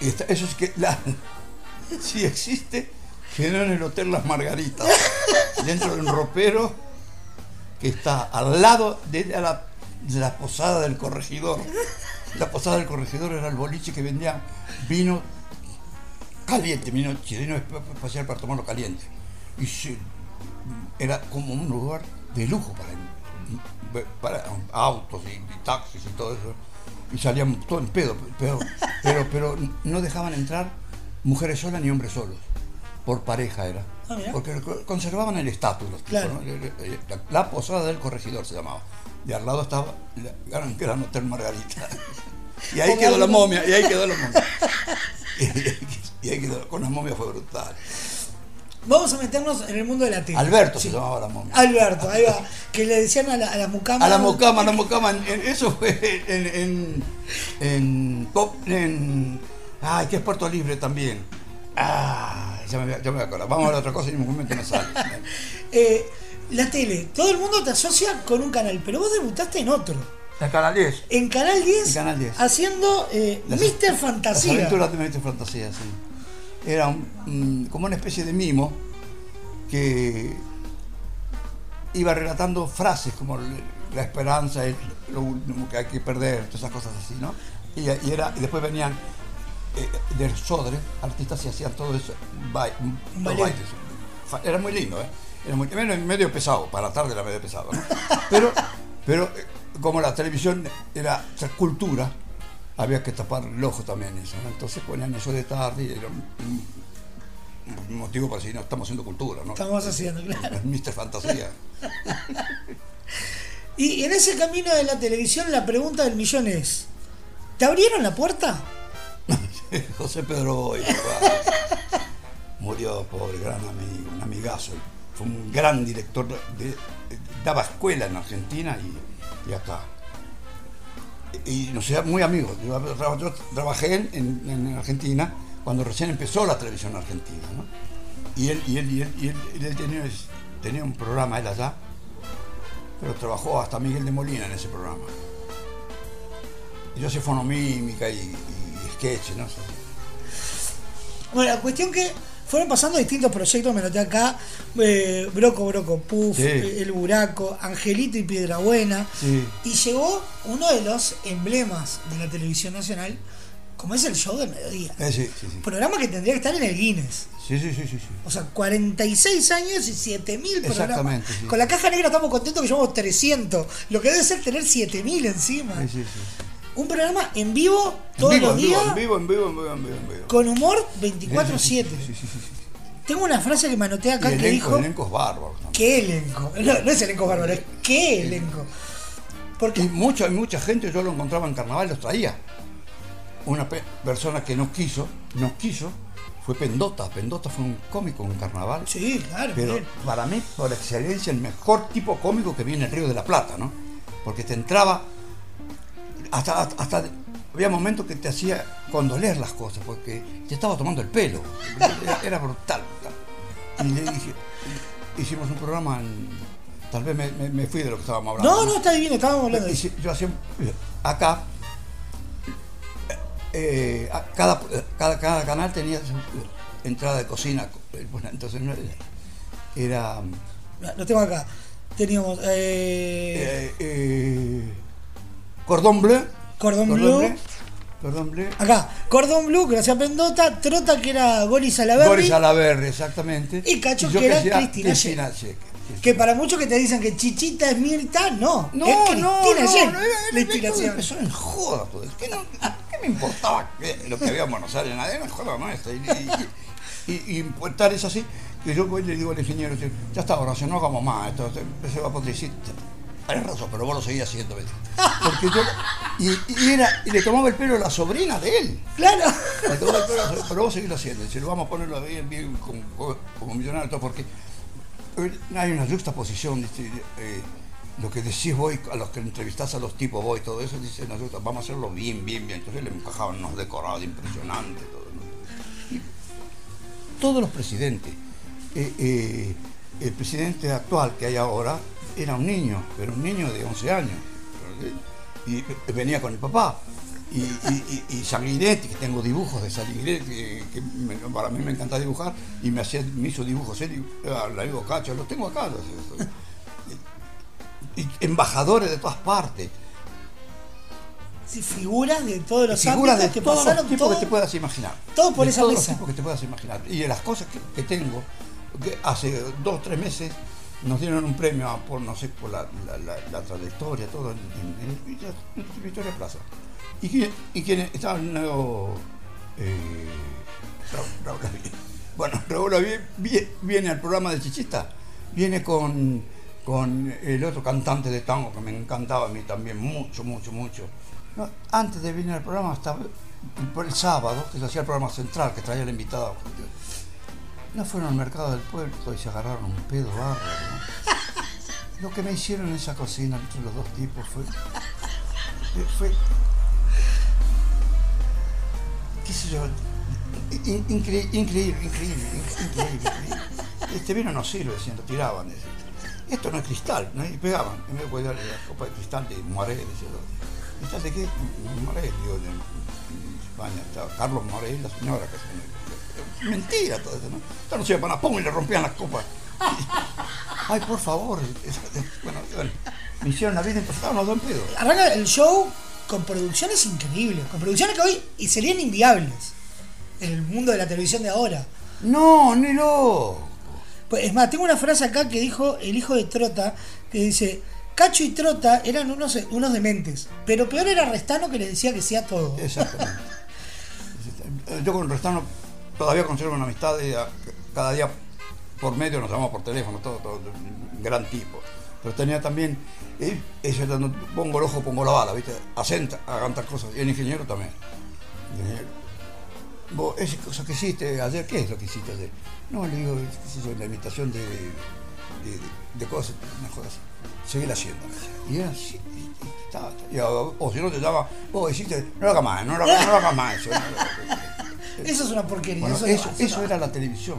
eso es que si existe, quedó en el Hotel Las Margaritas. dentro de un ropero que está al lado de de la posada del corregidor. La posada del corregidor era el boliche que vendía vino caliente, vino chileno especial para tomarlo caliente. Y se- era como un lugar de lujo para, para autos y, y taxis y todo eso. Y salían todo en pedo, pero, pero, pero no dejaban entrar mujeres solas ni hombres solos. Por pareja era. Ah. Porque conservaban el estatus los tipos, Claro. ¿no? La, la posada del corregidor se llamaba. Y al lado estaba la Gran, Gran Hotel Margarita. <laughs> Y ahí quedó la momia, y ahí quedó la momia. <laughs> Y ahí quedó, con la momia fue brutal. Vamos a meternos en el mundo de la tele. Alberto Sí. se llamaba la momia. Alberto, ahí va. Que le decían a la, a la mucama. A la mocama, a la en- en- eso fue en, en, en, en- ay, que es Puerto Libre también. Ah, ya me, voy a- ya me voy a acordar. Vamos a ver otra cosa y en un momento me sale. <laughs> Eh, la tele, todo el mundo te asocia con un canal, pero vos debutaste en otro. La Canal 10. En Canal 10, En Canal 10. haciendo eh, Las- Mr. Las Fantasía. aventuras de Mr. Fantasía, sí. Era como una especie de mimo que iba relatando frases como la esperanza es lo último que hay que perder, todas esas cosas así, ¿no? Y, y era, y después venían eh, del Sodre, artistas y hacían todo eso, bailes. Era muy lindo, ¿eh? Era muy, medio, pesado, para la tarde era medio pesado, ¿no? Pero, pero eh, como la televisión era cultura, había que tapar el ojo también eso, ¿no? Entonces ponían eso de tarde y era un, un motivo para decir, no, estamos haciendo cultura, ¿no? Estamos haciendo, claro. Mr. Fantasía. <laughs> Y en ese camino de la televisión, la pregunta del millón es: ¿te abrieron la puerta? <laughs> José Pedro Boy, murió pobre, gran amigo, un amigazo. Fue un gran director, de- de- daba escuela en Argentina y, y acá. Y nos hicimos muy amigos. Yo, tra- yo trabajé en, en- en Argentina cuando recién empezó la televisión argentina. ¿no? Y él, y él, y él, y él, él tenía, tenía un programa, él allá, pero trabajó hasta Miguel de Molina en ese programa. Y yo hacía fonomímica y, y sketch, ¿no? Bueno, la cuestión que fueron pasando distintos proyectos, me noté acá: eh, Broco, Broco, Puff, Sí. eh, El Buraco, Angelito y Piedrabuena. Sí. Y llegó uno de los emblemas de la televisión nacional, como es el show del mediodía. Eh, sí, sí, sí. Programa que tendría que estar en el Guinness. Sí, sí, sí, sí. O sea, 46 años y 7000 programas. Exactamente. Con la caja negra estamos contentos que llevamos 300. Lo que debe ser tener 7000 encima. Sí, sí, sí. Un programa en vivo En todos vivo, los en días en vivo, en vivo, en vivo, en vivo, en vivo. con humor Sí, 24/7. sí, sí, sí, sí, sí. Tengo una frase que me anoté acá Y que elenco, dijo elencos bárbaros. también. ¿Qué elenco? <laughs> No, no es elenco bárbaro, es ¿qué elenco? Porque Y mucha, mucha gente yo lo encontraba en carnaval, los traía. Una pe- persona que no quiso, no quiso, fue Pendota. Pendota fue un cómico en carnaval. Sí, claro. Pero bien. para mí, por excelencia, el mejor tipo cómico que viene el Río de la Plata, ¿no? Porque te entraba hasta, hasta había momentos que te hacía condoler las cosas, porque te estaba tomando el pelo. <laughs> Era, brutal, brutal. Y le dije, hicimos un programa en- Tal vez me, me- me fui de lo que estábamos hablando. No, no, está bien, estábamos hablando Yo hacía acá eh, a- cada, cada, cada canal tenía su entrada de cocina. eh, <laughs> Bueno, entonces no era- Lo tengo acá. Teníamos eh, eh, eh, Cordón Bleu. Cordón Bleu. Cordón Bleu. Acá, Cordón Blue, gracias a Pendota, Trota que era Boris Salaberry, Boris Alaverri, exactamente. Y Cacho, yo que era decía Cristina Cristina Cheque. que para muchos que te dicen que Chichita es Mirta, no, No, es no, Cristina no, Yen, no, la inspiración. Empezó en joda todo eso. ¿Qué, no- qué me importaba que- lo que había en Buenos Aires? Nada, era joda nuestra. Y, y, y, y importar es así, que yo voy y le digo al ingeniero, ya está, Horacio, no hagamos más. Esto se- se va a poder decir, tenés razón, pero vos lo seguías haciendo. ¿ves? Porque yo, y, y era, y le tomaba el pelo a la sobrina de él. Claro. Le tomaba el pelo a la sobrina, pero vos seguís haciendo. Dice, lo vamos a ponerlo bien, bien como, como millonario, y todo, porque hay una juxtaposición, eh, lo que decís vos a los que entrevistás a los tipos vos y todo eso, dice, una juxta- vamos a hacerlo bien, bien, bien. Entonces le encajaban unos decorados impresionantes. Todo, ¿no? Y todos los presidentes, eh, eh, el presidente actual que hay ahora era un niño, pero un niño de 11 años. Y venía con el papá. y, y, y- y Sanguinetti, que tengo dibujos de Sanguinetti, que, que me- para mí me encanta dibujar, y me, hacía, me hizo dibujos él, ah, la digo Cacho, los tengo acá. los- y, embajadores de todas partes. Sí, figuras de todos los figuras de que todos los pasaron tipos todo- que te puedas imaginar. todo por De esa todos mesa. los tipos que te puedas imaginar. Y de las cosas que, que tengo, que hace dos o tres meses nos dieron un premio por, no sé, por la, la- la- trayectoria, todo en, Victoria Plaza. Y, y quienes estaban el nuevo eh, Raúl, Raúl. Bueno, Raúl Lavie vie- viene al programa de Chichista, viene con, con el otro cantante de tango que me encantaba a mí también, mucho, mucho, mucho. Antes de venir al programa, estaba por el sábado, que se hacía el programa central, que traía la invitada. No fueron al mercado del pueblo y se agarraron un pedo bárbaro. ¿no? Lo que me hicieron en esa cocina entre los dos tipos fue. fue qué sé yo, in- incre- increíble, increíble, in- increíble, increíble. Este vino no sirve, decían, lo tiraban. Esto no es cristal, ¿no? y pegaban. En vez de la copa de cristal de Morel. ¿Cristal de qué? Morel, digo, en España Carlos Morel, la señora que se Mentira todo eso, ¿no? Esto no sirve para nada, pum, y le rompían las copas. <laughs> Ay, por favor. Bueno, bueno, me hicieron la vida imposible, no, dos pedo. Arranca el show con producciones increíbles, con producciones que hoy serían inviables en el mundo de la televisión de ahora. No, ni lo. Pues, es más, tengo una frase acá que dijo el hijo de Trota, que dice, Cacho y Trota eran unos, unos dementes, pero peor era Restano que les decía que sea todo. Exactamente. <laughs> Yo con Restano todavía conservo una amistad, eh, cada día por medio nos llamamos por teléfono, todo, todo, un gran tipo. Pero tenía también, eh, pongo el ojo, pongo la bala, ¿viste? Asenta a tantas cosas. Y el ingeniero también. El ingeniero, Vos, esa cosa que hiciste ayer, ¿qué es lo que hiciste ayer? No, le digo, la imitación de, de, cosas, una cosa así. Seguir haciendo. Y era así, y- y estaba- y- o, si no te llama, vos hiciste, no lo hagas más, no lo no hagas más eso. no lo hagas más". Eso es una porquería. Bueno, eso, eso, no- eso era la televisión,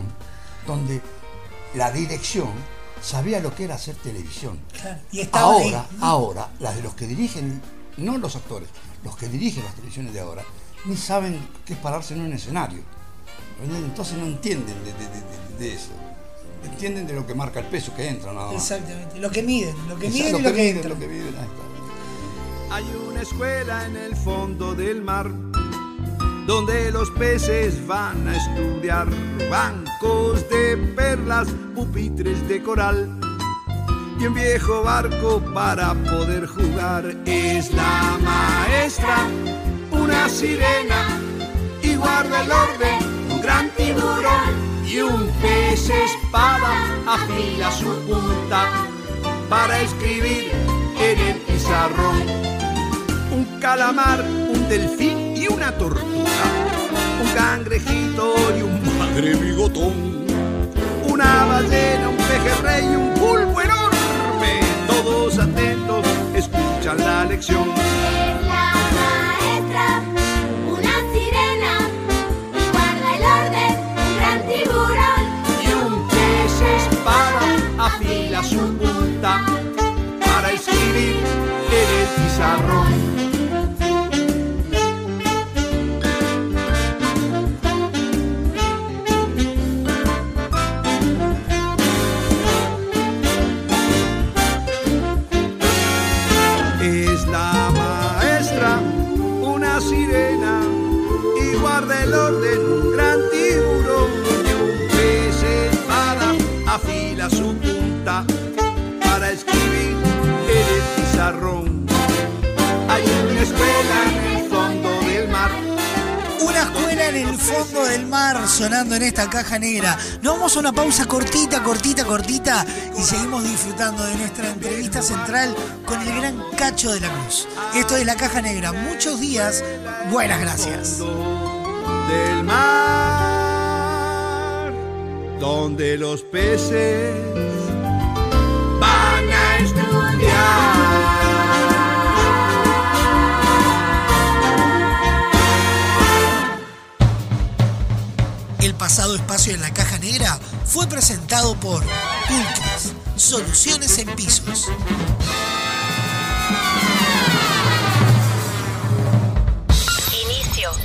donde la dirección sabía lo que era hacer televisión. Claro, y estaba ahí. Ahora, ahora, las de los que dirigen, no los actores, los que dirigen las televisiones de ahora, ni saben qué es pararse en un escenario. Entonces no entienden de, de- de- de eso. Entienden de lo que marca el peso que entra nada más. Exactamente, lo que miden, lo que Exacto, miden y lo que miden, entra. lo que miden, ahí está. Hay una escuela en el fondo del mar donde los peces van a estudiar bancos de perlas, pupitres de coral y un viejo barco para poder jugar. Es la maestra, una sirena y guarda el orden, un gran tiburón y un pez espada afila su punta para escribir en el pizarrón un calamar, un delfín y una tortuga, un cangrejito y un madre bigotón, una ballena, un pejerrey y un pulpo enorme, todos atentos, escuchan la lección. La maestra, una sirena, y guarda el orden, un gran tiburón. Y un pez espada afila su punta para escribir en el pizarrón. Sonando en esta caja negra. Nos vamos a una pausa cortita, cortita, cortita y seguimos disfrutando de nuestra entrevista central con el gran Cacho de la Cruz. Esto es la caja negra. Muchos días. Buenas gracias. del mar, donde los peces pasado espacio en la caja negra fue presentado por Pulcris, Soluciones en Pisos.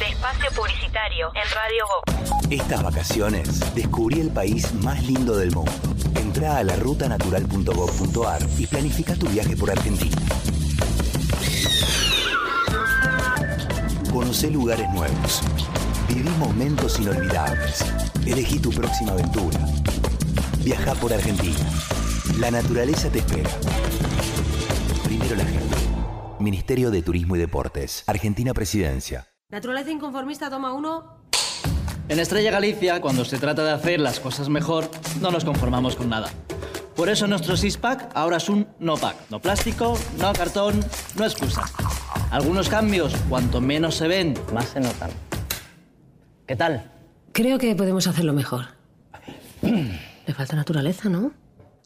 Espacio publicitario en Radio Vox. Estas vacaciones descubrí el país más lindo del mundo. Entra a la rutanatural.gov.ar y planifica tu viaje por Argentina. Conoce lugares nuevos. Viví momentos inolvidables. Elegí tu próxima aventura. Viaja por Argentina. La naturaleza te espera. Primero la gente. Ministerio de Turismo y Deportes. Argentina Presidencia. Naturaleza inconformista, toma uno. En Estrella Galicia, cuando se trata de hacer las cosas mejor, no nos conformamos con nada. Por eso nuestro six-pack ahora es un no-pack. No plástico, no cartón, no excusa. Algunos cambios, cuanto menos se ven, más se notan. ¿Qué tal? Creo que podemos hacerlo mejor. <clears throat> Le falta naturaleza, ¿no?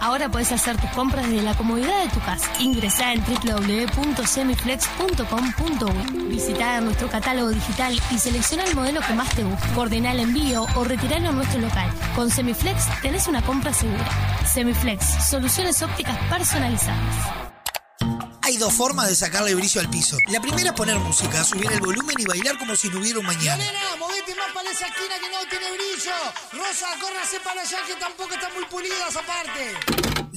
Ahora puedes hacer tus compras desde la comodidad de tu casa. Ingresá en www.semiflex.com.uy. Visita nuestro catálogo digital y selecciona el modelo que más te guste. Coordina el envío o retiralo a nuestro local. Con Semiflex tenés una compra segura. Semiflex, soluciones ópticas personalizadas. Dos formas de sacarle brillo al piso. La primera es poner música, subir el volumen y bailar como si no hubiera un mañana. Movete más para esa esquina que no tiene brillo. Rosa, córrase para allá que tampoco están muy pulidas aparte.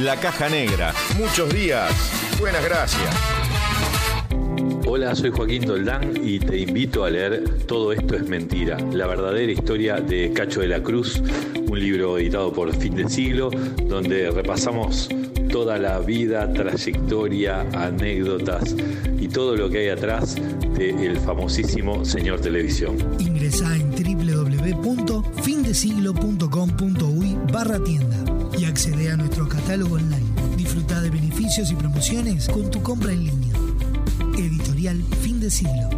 La Caja Negra. Muchos días. Buenas gracias. Hola, soy Joaquín Doldán y te invito a leer Todo esto es mentira, la verdadera historia de Cacho de la Cruz, un libro editado por Fin de Siglo, donde repasamos toda la vida, trayectoria, anécdotas y todo lo que hay atrás del famosísimo señor televisión. Ingresá en www.findesiglo.com.uy barra tienda y accede a nuestro catálogo online. Disfruta de beneficios y promociones con tu compra en línea. Editorial Fin de Siglo.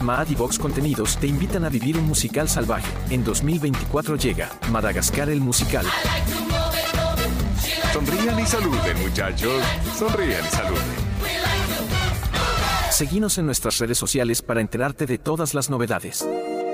Mad y Vox Contenidos te invitan a vivir un musical salvaje. En 2024 llega Madagascar el musical. Sonrían y saluden, muchachos. Sonrían y saluden. Seguinos en nuestras redes sociales para enterarte de todas las novedades.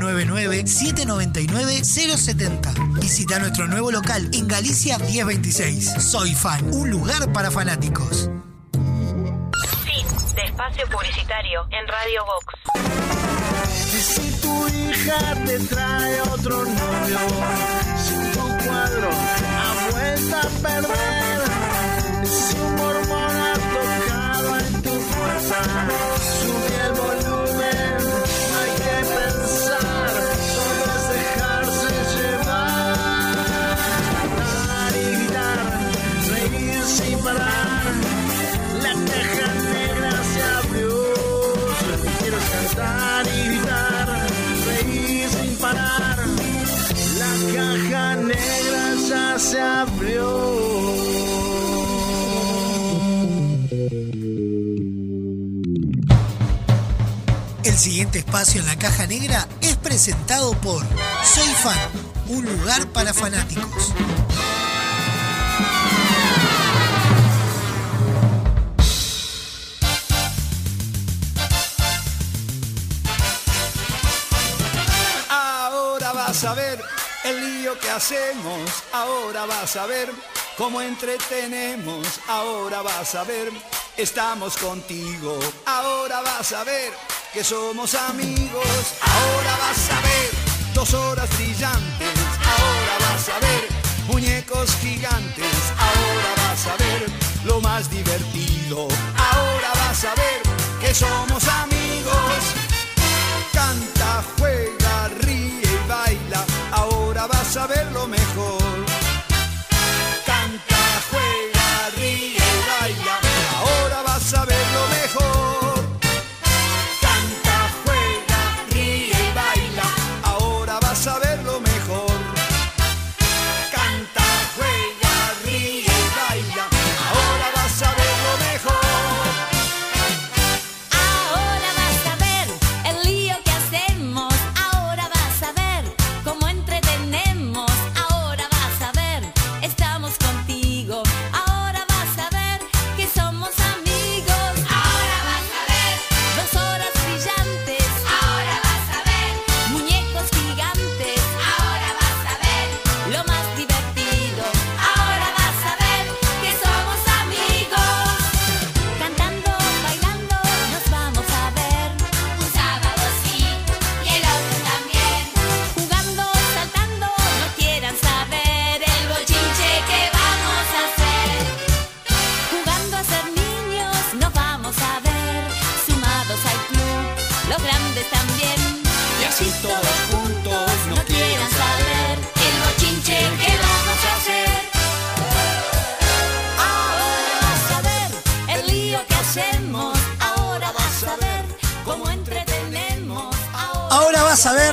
099-799-070. Visita nuestro nuevo local en Galicia 1026. Soy Fan, un lugar para fanáticos. Fin de espacio publicitario en Radio Vox. Y si tu hija te trae otro novio, si tu cuadro ha vuelto a perder, si un mormón ha tocado en tu puerta, siguiente espacio en la caja negra es presentado por Soy Fan, un lugar para fanáticos. Ahora vas a ver el lío que hacemos, ahora vas a ver cómo entretenemos, ahora vas a ver, estamos contigo, ahora vas a ver que somos amigos, ahora vas a ver dos horas brillantes, ahora vas a ver muñecos gigantes, ahora vas a ver lo más divertido, ahora vas a ver que somos amigos. Canta, juega, ríe y baila, ahora vas a ver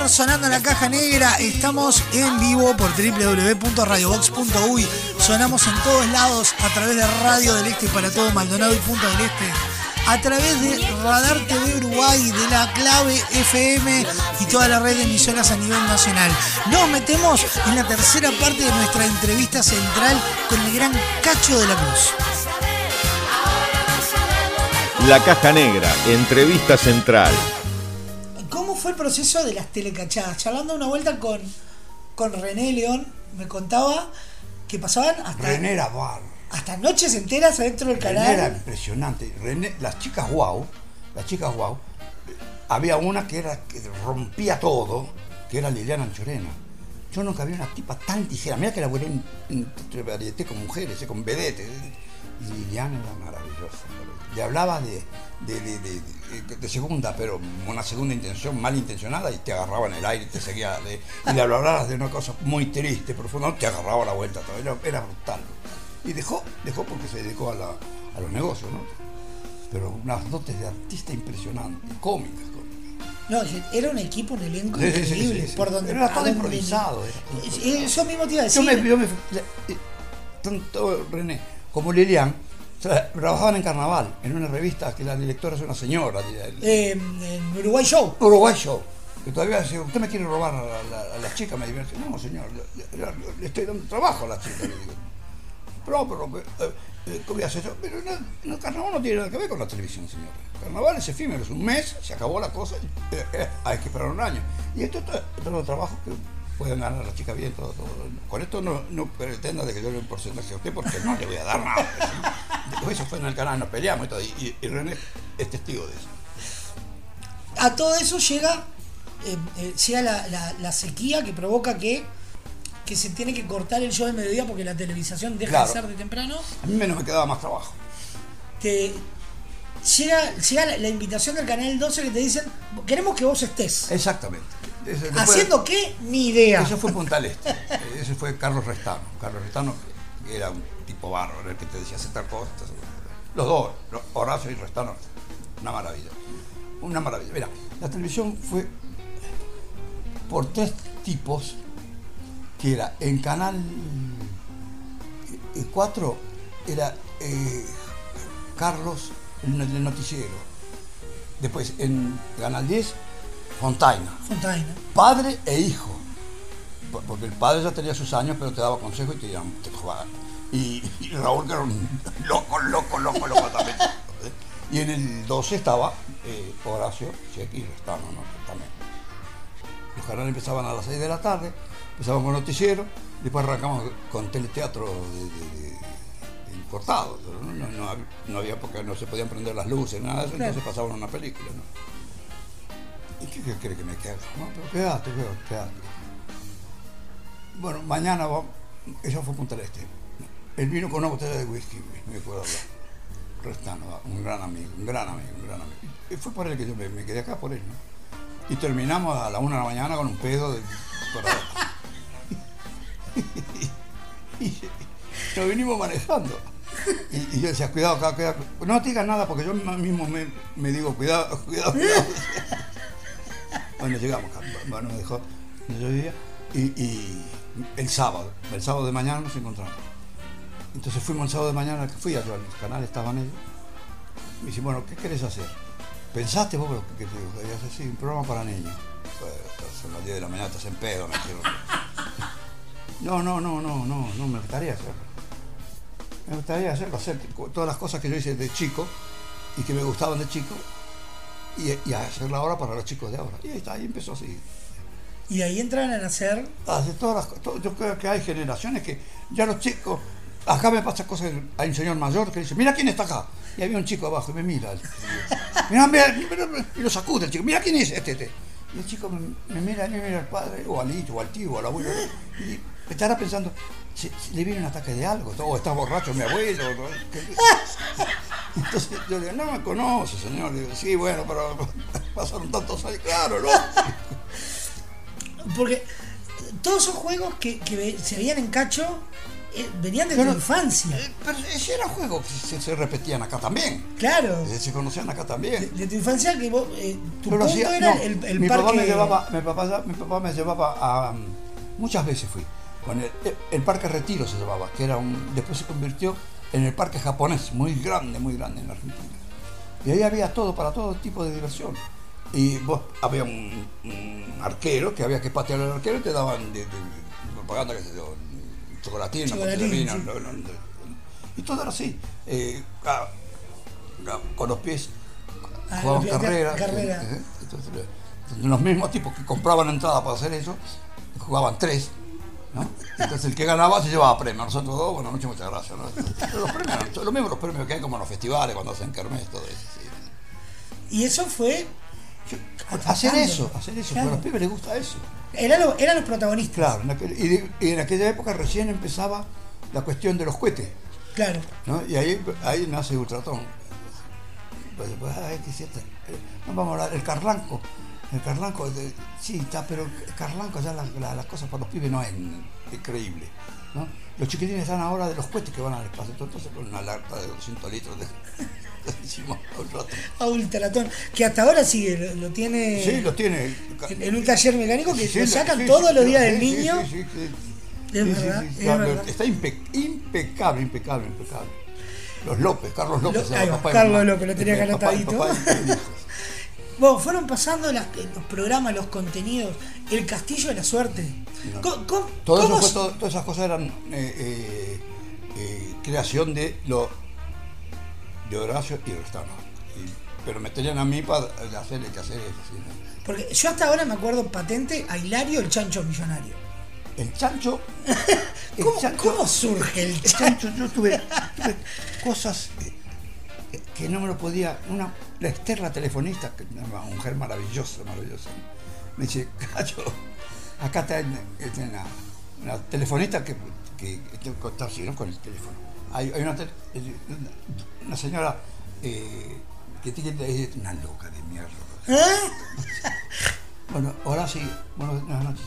sonando en la caja negra. Estamos en vivo por www.radiobox.uy. Sonamos en todos lados a través de Radio del Este para todo Maldonado y Punta del Este. A través de Radar TV Uruguay, de la clave FM y toda la red de emisoras a nivel nacional. Nos metemos en la tercera parte de nuestra entrevista central con el gran Cacho de la Cruz. La Caja Negra, entrevista central. ¿Cómo fue el proceso de las telecachadas? Charlando una vuelta con, con René León, me contaba que pasaban hasta, René era bar. hasta noches enteras adentro del René era canal. impresionante. René- las chicas wow, las chicas wow, eh, había una que era que rompía todo, que era Liliana Anchorena. Yo nunca vi una tipa tan tijera. Mira que la en, entre varieté con mujeres, eh, con vedetes. Y Liliana era maravillosa. Le hablaba de, de, segunda, pero una segunda intención malintencionada y te agarraba en el aire y te seguía. de- y le hablabas de una cosa muy triste, profunda, te agarraba la vuelta. Todo. Era, era brutal. Y dejó, dejó porque se dedicó a, la- a los negocios, ¿no? Pero unas dotes de artista impresionantes, cómicas. No, era un equipo, un elenco Sí, increíble. sí, sí. Por donde, Era todo improvisado, era todo Eso mismo te iba a decir. Yo me, yo me- eh, tanto René como Lilian trabajaban en carnaval, en una revista que la directora es una señora. Eh, en Uruguay Show. Uruguay Show. Que todavía dice, usted me quiere robar a, la- la- a las chicas, me dice, no señor, le, estoy dando trabajo a las chicas, le digo. Pero, pero, eh, eh, ¿qué voy a hacer yo? Pero no, no, el carnaval no tiene nada que ver con la televisión, señor. Carnaval es efímero, es un mes, se acabó la cosa, eh, <laughs> eh, hay que esperar un año. Y esto es todo trabajo que pueden ganar las chicas bien, todo, todo. Con esto no, no pretenda de que yo le dé un porcentaje a usted, porque no le voy a dar nada. Después eso fue en el canal, nos peleamos y todo, y, y René es testigo de eso. A todo eso llega eh, eh, llega la, la- la sequía que provoca que, que se tiene que cortar el show del mediodía porque la televisación deja Claro. de ser de temprano. A mí menos me quedaba más trabajo. Te, llega llega la, la invitación del canal 12 que te dicen, queremos que vos estés. Exactamente. Después- ¿Haciendo qué? Ni idea. Eso fue Punta Este. <laughs> Ese fue Carlos Restano. Carlos Restano era un tipo bárbaro, el que te decía hacer tal cosa. tal cosa. Los dos, Horacio y Restano. Una maravilla. Una maravilla. Mira, la televisión fue por tres tipos que era en Canal 4 era eh, Carlos, el, el noticiero. Después en Canal 10, Fontaina Fontaina. padre e hijo. Por- Porque el padre ya tenía sus años, pero te daba consejo y te jugaba. Y, y Raúl que era un loco, loco, loco, loco también. Y en el 12 estaba eh, Horacio Chequi y Restano, ¿no? También. Los canales empezaban a las 6 de la tarde, empezaban con noticiero, después arrancamos con teleteatro de, pero No, no- no hab- no había porque no se podían prender las luces, nada de eso, entonces pasaban una película, ¿no? ¿Y qué, qué que me quedo? No, pero quédate, quédate. Bueno, mañana vamos. Eso fue Punta del Este. Él vino con una botella de whisky, me acuerdo. Restano, un gran amigo, un gran amigo, un gran amigo. Y fue por él que yo me, quedé acá, por él, ¿no? Y terminamos a la una de la mañana con un pedo de. ahí. <laughs> y, nos vinimos manejando. Y, y yo decía, cuidado acá, cuidado. No digas nada porque yo mismo me, me digo, cuidado, cuidado, cuidado. Bueno, llegamos, bueno, me dejó y, y el sábado, el sábado de mañana nos encontramos. Entonces fuimos el sábado de mañana, fui a al canal, estaban ellos. Me dice, bueno, ¿qué querés hacer? ¿Pensaste vos que te digo? Querías hacer sí, un programa para niños. Pues, son las 10 de la mañana, estás en pedo, me quiero. <laughs> No, no, no, no, no, no, me gustaría hacerlo. Me gustaría hacerlo, hacer todas las cosas que yo hice de chico y que me gustaban de chico y, y hacerla ahora para los chicos de ahora. Y ahí está, ahí empezó así. Y ahí entran a nacer. Hace todas las todo- yo creo que hay generaciones que ya los chicos. Acá me pasa cosas. Hay un señor mayor que dice: Mira quién está acá. Y había un chico abajo y me mira. Mira, mira, mira, y lo sacude el chico. Mira quién es este. este. Y el chico me, me mira, me mira al padre, o al hijo, o al tío, o al abuelo. Y estará pensando: le viene un ataque de algo, o está borracho mi abuelo. ¿no? ¿Qué- <laughs> Entonces yo le digo: No me conoce, señor. Le digo: Sí, bueno, pero <laughs> pasaron tantos años. Claro, ¿no? Porque todos esos juegos que, se veían en cacho eh, venían de Pero- tu infancia. Pero ese era juego que se, se repetían acá también. Claro. Eh, Se conocían acá también. De tu infancia que vos. eh, tu lo punto hacía- era no, el, el mi parque. papá me llevaba, mi papá, mi papá me llevaba a muchas veces fui. Con el, el parque Retiro se llamaba, que era un, después se convirtió en el parque japonés, muy grande, muy grande en Argentina. Y ahí había todo para todo tipo de diversión. Y vos había un, un arquero que había que patear al arquero y te daban de, de- de propaganda, qué sé yo, chocolatina, sí. no. y todo era así. eh, a- a- con los pies Ah, jugaban pies, carrera. eh, eh, eh, los mismos tipos que compraban entrada para hacer eso, jugaban tres. ¿No? Entonces el que ganaba se llevaba premio. Nosotros dos, bueno, muchas, muchas gracias. ¿no? Los premios, eran lo mismo los premios que hay como en los festivales, cuando hacen kermés, todo eso. sí. Y eso fue. Hacer eso, hacer eso, Claro. a los pibes les gusta eso. Eran los, eran los protagonistas. Claro, en aquel- y, de- y en aquella época recién empezaba la cuestión de los cohetes. Claro. ¿no? Y ahí, ahí nace Ultratón. Pues, pues, ay, qué. Eh, no vamos a hablar, el Carlanco. El Carlanco, de- sí, está, pero Carlanco ya la- la- las cosas para los pibes no es increíble. ¿no? Los chiquitines están ahora de los cohetes que van al espacio. Entonces, con una lata de 200 litros de. <laughs> hicimos. A Ultratón. Que hasta ahora sigue, lo, lo tiene. Sí, lo tiene. En, un taller mecánico que Sí, lo sacan sí, todos sí, los días del niño. sí, sí, sí. Es verdad, es está, verdad. está impe- impecable, impecable, impecable. Los López, Carlos López. Lo- va, papá Carlos. López, lo tenía El Bueno, fueron pasando las- los programas, los contenidos, el castillo de la suerte. No. ¿Cómo- cómo- Todo eso cómo fue se- todo- todas esas cosas eran eh, eh, eh, creación de lo de Horacio y Restano. Y- pero me tenían a mí para hacer el que hacer eso. ¿sí? Porque yo hasta ahora me acuerdo patente a Hilario el chancho millonario. El chancho. <laughs> el ¿Cómo, chancho- cómo surge el el chancho? chancho, yo tuve, tuve cosas que no me lo podía. Una, la Esther, la telefonista, que una mujer maravillosa, maravillosa. Me dice, <laughs> Cacho, acá está, en- está una, una telefonista que, que, que está ¿no? Con el teléfono. Hay, hay una, una señora eh, que tiene una loca de mierda. ¿Eh? Bueno, ahora sí, buenas noches.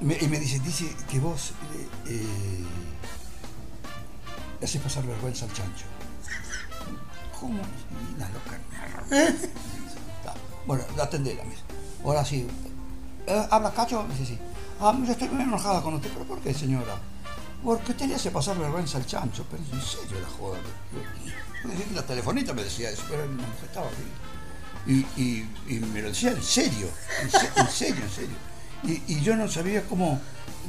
Me- y me dice, dice que vos eh, eh, le haces pasar vergüenza al chancho. ¿Cómo? Una loca. Está. Bueno, me dice. Ahora sí. Eh, ¿Habla Cacho? Me dice, sí. Ah, yo estoy muy enojada con usted. ¿Pero por qué, señora? Porque usted le hace pasar vergüenza al chancho. Pero en serio la joda. La telefonita me decía eso, pero la mujer estaba así. Y, y, y me lo decía en serio, en, se- en serio, en serio. Y, y yo no sabía cómo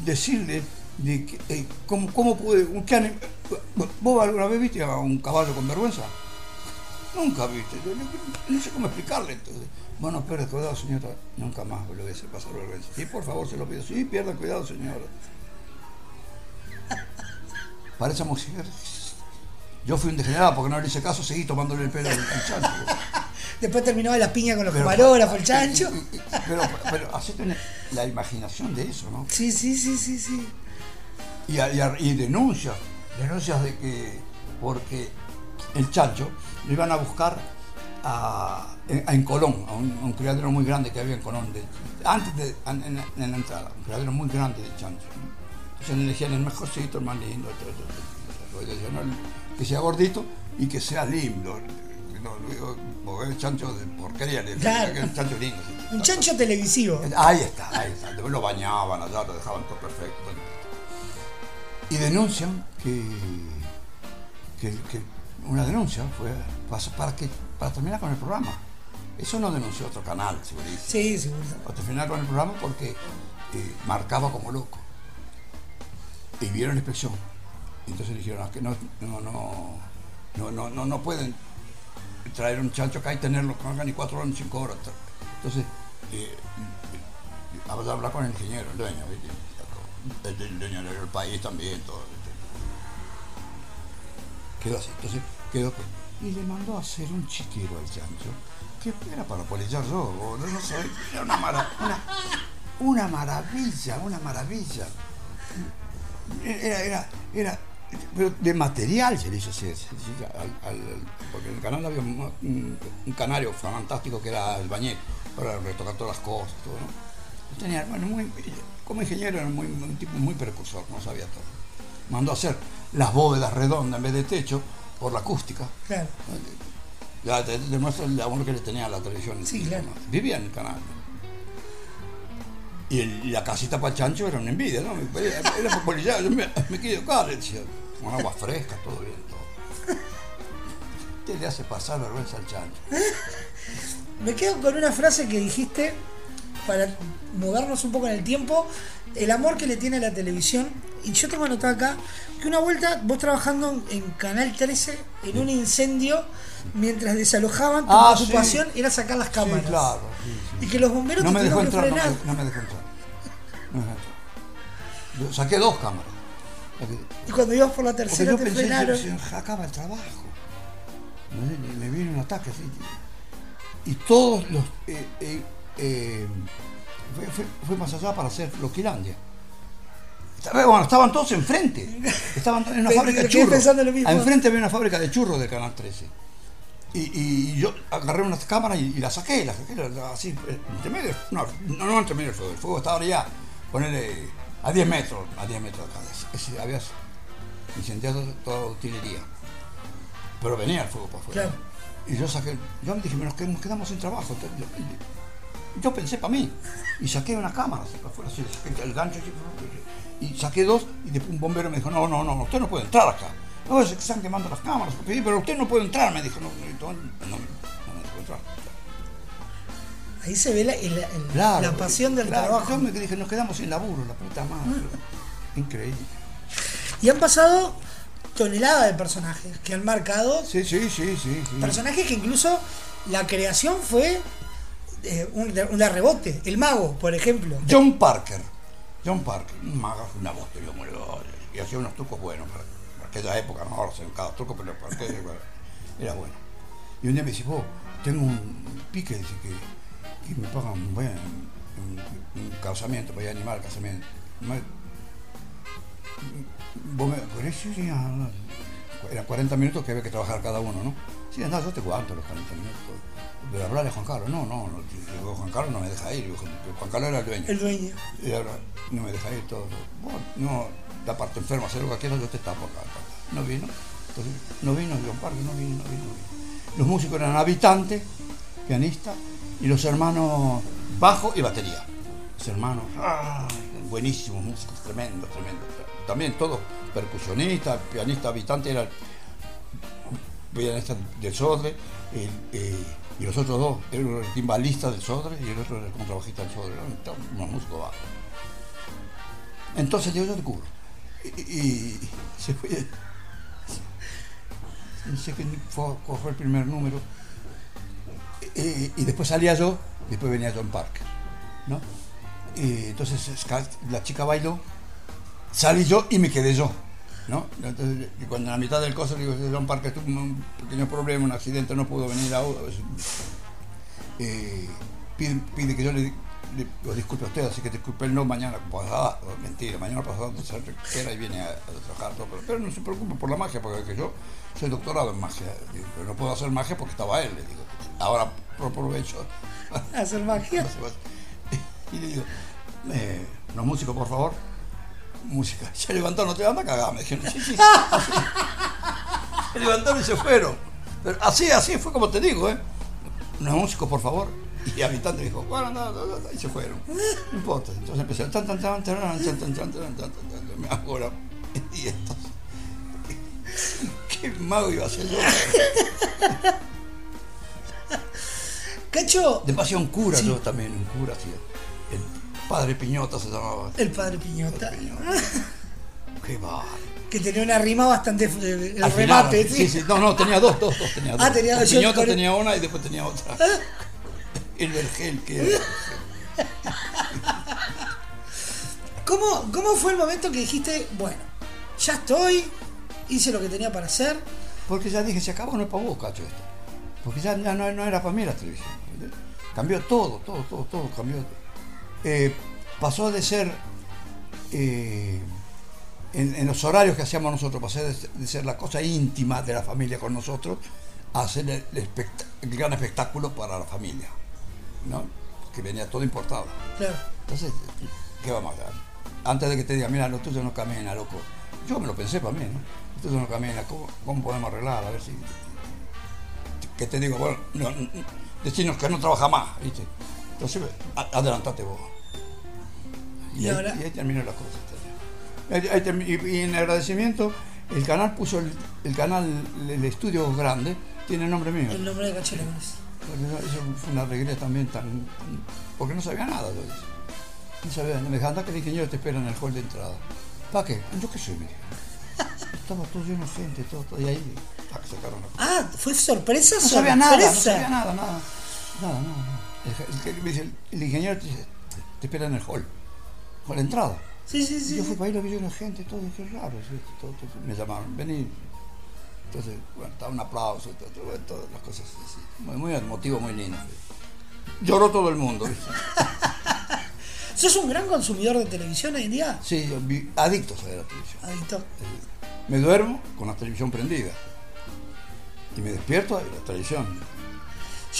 decirle de que, eh, cómo, cómo puede. qué ¿Vos alguna vez viste a un caballo con vergüenza? Nunca viste. Yo no, no sé cómo explicarle entonces. Bueno, pierda cuidado, señora. Nunca más lo voy a hacer pasar vergüenza. Sí, por favor, se lo pido. Sí, pierda cuidado, señora. Parece música. Yo fui un degenerado porque no le hice caso, seguí tomándole el pelo al chancho. Después terminaba la piña con los Pero- camarógrafos, el chancho. Pero, pero así tenés la imaginación de eso, ¿no? Sí, sí, sí, sí, sí. Y, y denuncias, denuncias de que, porque el chancho lo iban a buscar a, en, en Colón, a un, criadero muy grande que había en Colón, de- antes de en, la entrada, un criadero muy grande de chancho. Entonces elegían el mejorcito, el más lindo, todo. Decían. El- que sea gordito y que sea lindo. No, porque el chancho de porquería, le- Claro. el chancho lindo. Un chancho televisivo. Ahí está, ahí está. Después lo bañaban allá, lo dejaban todo perfecto. Y denuncian que, que, que una denuncia fue para, para que, para terminar con el programa. Eso no denunció otro canal, segurísimo. Sí, seguro. Para terminar con el programa porque eh, marcaba como loco. Y vieron la inspección. Entonces dijeron "Ah, que no, no, no, no, no, no, no pueden traer un chancho acá y tenerlo que no haga ni cuatro horas ni cinco horas. Entonces, eh, a hablar con el ingeniero, el dueño, ¿viste? El, el dueño del país también, todo. Quedó así, entonces quedó que- Y le mandó a hacer un chiquero al chancho, que era para polillar yo, boludo, no sé, era una, una, una maravilla, una maravilla. Era, era, era, pero de material se le hizo hacer, al- al- porque en el canal había un, un- canario fantástico que era el bañet, para retocar todas las cosas, ¿no? Tenía, bueno, como ingeniero era muy, un tipo muy precursor, no sabía todo. Mandó a hacer las bóvedas redondas en vez de techo por la acústica. Claro. Ya te demuestra el amor que le tenía a la televisión. Sí, claro. Vivía en el canal. Y el- la casita para el chancho era una envidia, ¿no? Era, polillar, yo me, me quiero le decía, con agua fresca, todo bien, todo. Usted le hace pasar vergüenza al chancho. <laughs> Me quedo con una frase que dijiste para movernos un poco en el tiempo. El amor que le tiene a la televisión. Y yo tengo anotado acá que una vuelta vos trabajando en, Canal 13 en un incendio mientras desalojaban, tu Ah, preocupación sí. era sacar las cámaras. Sí, claro. sí. Y que los bomberos no te me dejó entrar, no frenar. me, no me dejó entrar. No me dejó entrar. Yo saqué dos cámaras. Saqué- Y cuando ibas por la Porque tercera yo te pensé, frenaron. se acaba el trabajo. Me, me viene un ataque así. Y todos los... eh, eh, eh, fue, más allá para hacer Loquilandia. Estaba- Bueno, estaban todos enfrente. Estaban en una fábrica de churros. Enfrente había una fábrica de churros de Canal 13. Y, y yo agarré unas cámaras y, y las saqué, las saqué las- así, eh, entre medio, no, no, no entre medio del fuego, el fuego estaba ya, ponerle a 10 metros, a 10 metros acá, Es- es- había incendiado toda la utilería, pero venía el fuego para afuera. Claro. Y yo saqué, yo me dije, nos qued- nos quedamos sin trabajo. Entonces, yo, pensé para mí, y saqué una cámara, así para afuera, así, saqué el gancho, y saqué dos, y después un bombero me dijo, no, no, no, usted no puede entrar acá. No, es que están quemando las cámaras. Pero usted no puede entrar, me dijo. No, no, no, no, no me dejó entrar. Ahí se ve la, Claro, la pasión del claro, trabajo. Yo me dije, nos quedamos sin laburo, la puta madre. Increíble. Y han pasado toneladas de personajes que han marcado. Sí, sí, sí, sí. sí. Personajes que incluso la creación fue eh, un, un rebote. El mago, por ejemplo. John Parker. John Parker, un mago, una voz que Y hacía unos trucos buenos para, para aquella época, no ahora hacen cada truco, pero para aquella época era bueno. Y un día me dice, vos, tengo un pique, dice que me pagan bueno, un, un casamiento, voy a animar el casamiento. Vos eso ah, eran 40 minutos que había que trabajar cada uno, ¿no? Sí, anda, yo te aguanto los 40 minutos. Pero hablarle a Juan Carlos, no, no, digo, Juan Carlos no me deja ir, digo, Juan Carlos era el dueño. El dueño. Y ahora no me deja ir todo. Bueno, no, la parte enferma, hacer lo que quieras, yo te tapo acá. acá. No vino. Entonces, no vino John Parker, no vino, no vino, no vino. Los músicos eran habitantes, pianistas, y los hermanos bajo y batería. Los hermanos, ¡ay! buenísimos músicos, tremendos, tremendos. También todos percusionistas, pianista habitante, era el pianista del Sodre, el, y los otros dos, uno era el timbalista del Sodre y el otro era el contrabajista del Sodre, unos músicos bajos. Entonces digo, yo te cubro. Y, y se fue. No sé quién fue, fue el primer número. Y, y después salía yo, después venía John Parker. ¿no? Y entonces la chica bailó, salí yo y me quedé yo. ¿No? Entonces, y cuando en la mitad del coso digo, John Parker tuvo un pequeño problema, un accidente, no pudo venir a eh, pide, pide que yo le, le- lo disculpe a usted, así que disculpe no mañana pasado, mentira, mañana pasado se recupera y viene a, a trabajar todo, pero, pero no se preocupe por la magia, porque que yo soy doctorado en magia, digo, pero no puedo hacer magia porque estaba él, le digo, ahora aprovecho. Hacer magia. <laughs> Y le digo, eh, los músicos, por favor, música. Se levantaron, no te van a cagar, me dijeron, sí, sí, así. Se levantaron y se fueron. Pero así, así fue como te digo, ¿eh? Los músicos, por favor. Y habitante dijo, bueno, no, no, no, y se fueron. No importa. Entonces empecé, tan, tan, tan, tan, tan, tan, tan, tan, tan, tan, me hago la- Y esto. ¿Qué mago iba a ser yo? Cacho. Después un cura yo también, un cura. El padre Piñota se llamaba. El padre Piñota. <laughs> Qué va. Que tenía una rima bastante. eh, El Al final, remate. sí, sí, no, no, tenía dos, dos, dos, tenía dos. Ah, tenía El dos, Piñota con- tenía una y después tenía otra. <laughs> El vergel que era. <laughs> ¿Cómo, ¿Cómo fue el momento que dijiste, bueno, ya estoy, hice lo que tenía para hacer? Porque ya dije, se acabó, no es para vos, cacho, esto. Porque ya, ya no, no era para mí la televisión. Cambió todo, todo, todo, todo cambió. Eh, pasó de ser, eh, en, en los horarios que hacíamos nosotros, pasó de, de ser la cosa íntima de la familia con nosotros, a hacer el, el espect- el gran espectáculo para la familia. ¿no? Que venía todo importado. Claro. Entonces, ¿qué vamos a hacer? Antes de que te diga, mira, lo tuyo no camina, loco. Yo me lo pensé para mí, ¿no? Lo tuyo no camina, ¿cómo, cómo podemos arreglar? A ver si. Que te digo, bueno, no, no, decirnos que no trabaja más, ¿viste? Entonces, adelantate vos. Y ahí, ahora- y ahí cosa. Ahí- ahí termi- y, y en agradecimiento, el canal puso el, el canal, el estudio grande, tiene nombre mío. El nombre de Cacho Leones. Eso, fue una alegría también tan. porque no sabía nada de eso. No sabía, me anda que el ingeniero te espera en el hall de entrada. ¿Para qué? Yo qué sé, me. <laughs> Estaba todo lleno de gente, todo, todo, y ahí sacaron la Ah, fue sorpresa, No sabía nada, no sorpresa. sabía nada, nada. Nada, nada. nada. El, ingeniero te, te, espera en el hall, con la entrada. Sí, sí, sí. Yo fui para ahí, lo vi de gente, todo, qué raro. Todo, todo, me llamaron, vení. Entonces, bueno, estaba un aplauso, todo, todas las cosas así. Muy, muy emotivo, muy lindo. Lloró todo el mundo. <laughs> ¿Sos un gran consumidor de televisión hoy en día? Sí, yo adictos a la televisión. Adicto. Me duermo con la televisión prendida. Y me despierto a la televisión.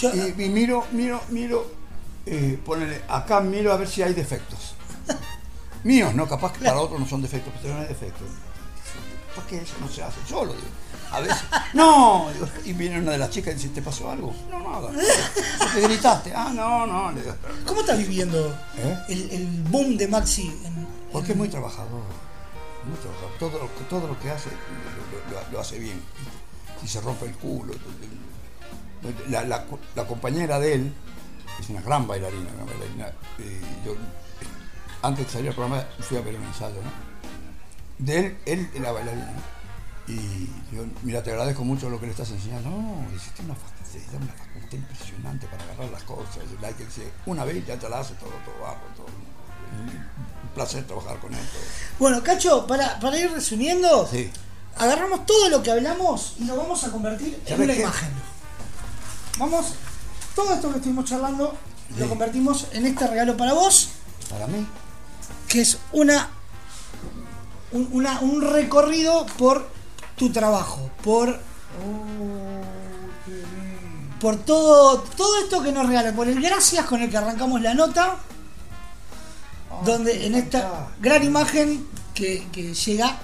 Y, y miro, miro, miro, eh, ponele, acá miro a ver si hay defectos. <laughs> Míos, no, capaz que para otros no son defectos, pero no hay defectos. ¿Para qué eso no se hace? Yo lo digo. A veces, <laughs> no, y viene una de las chicas y dice, ¿te pasó algo? No, nada. ¿Te gritaste? Ah, no, no. ¿Cómo estás viviendo ¿Eh? el, el boom de Maxi? en- Porque es muy trabajador. Muy trabajador. Todo, lo que- todo lo que hace lo, lo- lo hace bien. Si se rompe el culo. La, la- la compañera de él es una gran bailarina. Una bailarina eh, yo, antes de salir al programa fui a ver un ensayo. ¿no? De él, él era bailarina. Y yo, mira, te agradezco mucho lo que le estás enseñando. No, hiciste una facultad, una facultad impresionante para agarrar las cosas. Y Hay que decir, una vez ya te la hace todo, todo bajo, todo. Un placer trabajar con él. todo. Bueno, Cacho, para, para ir resumiendo, Sí. agarramos todo lo que hablamos y lo vamos a convertir en ¿Sabes una qué? imagen. Vamos, todo esto que estuvimos charlando, lo convertimos en este regalo para vos, Para mí. que es una un, una- un recorrido por tu trabajo, por por todo todo esto que nos regala, por el gracias con el que arrancamos la nota, donde en esta gran imagen que, que llega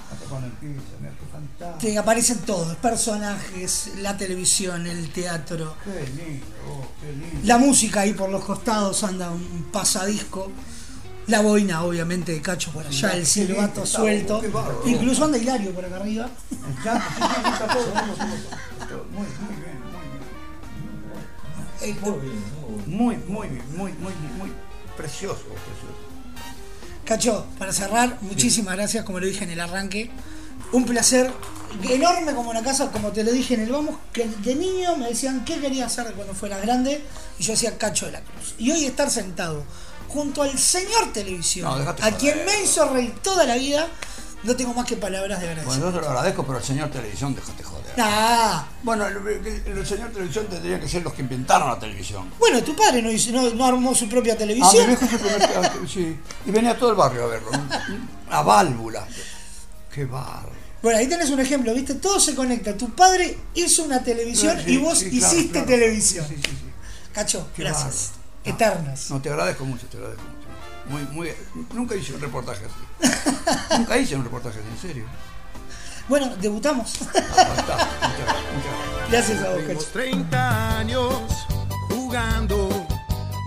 Te aparecen todos, personajes, la televisión, el teatro, Qué lindo, oh, qué lindo. la música ahí por los costados anda un pasadisco. La boina, obviamente, de Cacho por allá, el silbato suelto. Incluso anda Hilario por acá arriba. Muy, muy bien, muy bien. Muy, muy muy, muy, muy precioso, precioso. Cacho, para cerrar, muchísimas gracias, como lo dije en el arranque. Un placer enorme como una casa, como te lo dije en el Vamos, que de niño me decían qué quería hacer cuando fuera grande, y yo decía Cacho de la Cruz. Y hoy estar sentado junto al señor televisión, No, dejate a quien me hizo reír toda la vida, no tengo más que palabras de Bueno, agradecimiento. yo te lo agradezco, pero el señor televisión, déjate joder. Nah. Bueno, el, el- el señor televisión tendría que ser los que inventaron la televisión. Bueno, tu padre no, hizo- no, no armó su propia Ah, mi televisión. viejo primer que- sí. Y venía todo el barrio a verlo. <laughs> A válvula. Qué bárbaro. Bueno, ahí tenés un ejemplo, ¿viste? Todo se conecta. Tu padre hizo una televisión Sí, y vos sí, claro, hiciste claro. televisión. Sí, sí, sí. Cacho, Qué gracias. Eternas. No, te agradezco mucho, te agradezco mucho. Muy, muy, nunca hice un reportaje así. <laughs> nunca hice un reportaje así, en serio. Bueno, debutamos. Gracias a vos, Cumplimos Cacho. 30 años jugando,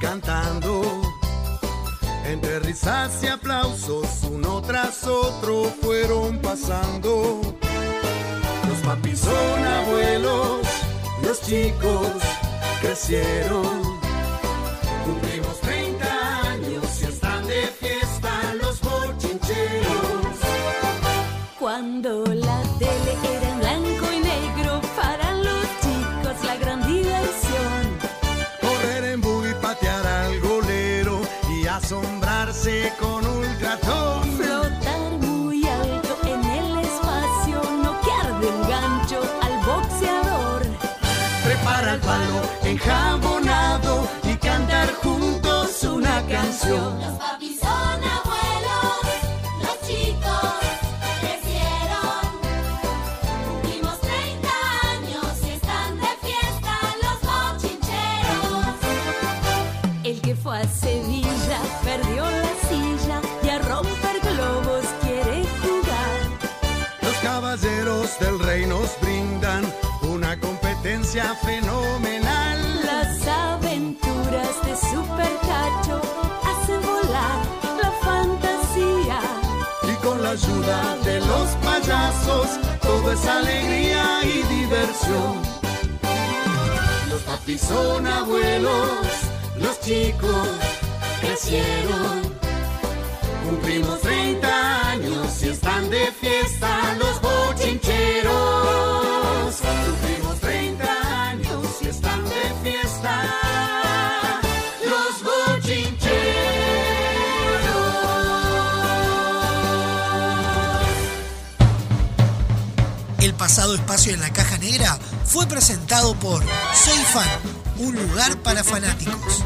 cantando. Entre risas y aplausos, uno tras otro fueron pasando. Los papis son abuelos, los chicos crecieron. Cumplimos 30 años y están de fiesta los bochincheros. Cuando la tele canción. Los papis son abuelos, los chicos crecieron. Cumplimos 30 años y están de fiesta los bochincheros. El que fue a Sevilla perdió la silla y a romper globos quiere jugar. Los caballeros del rey nos brindan una competencia fenomenal. Ayuda de los payasos, todo es alegría y diversión. Los papis son abuelos, los chicos crecieron. Cumplimos 30 años y están de fiesta los bochincheros. Pasado espacio en la caja negra fue presentado por Soy Fan, un lugar para fanáticos.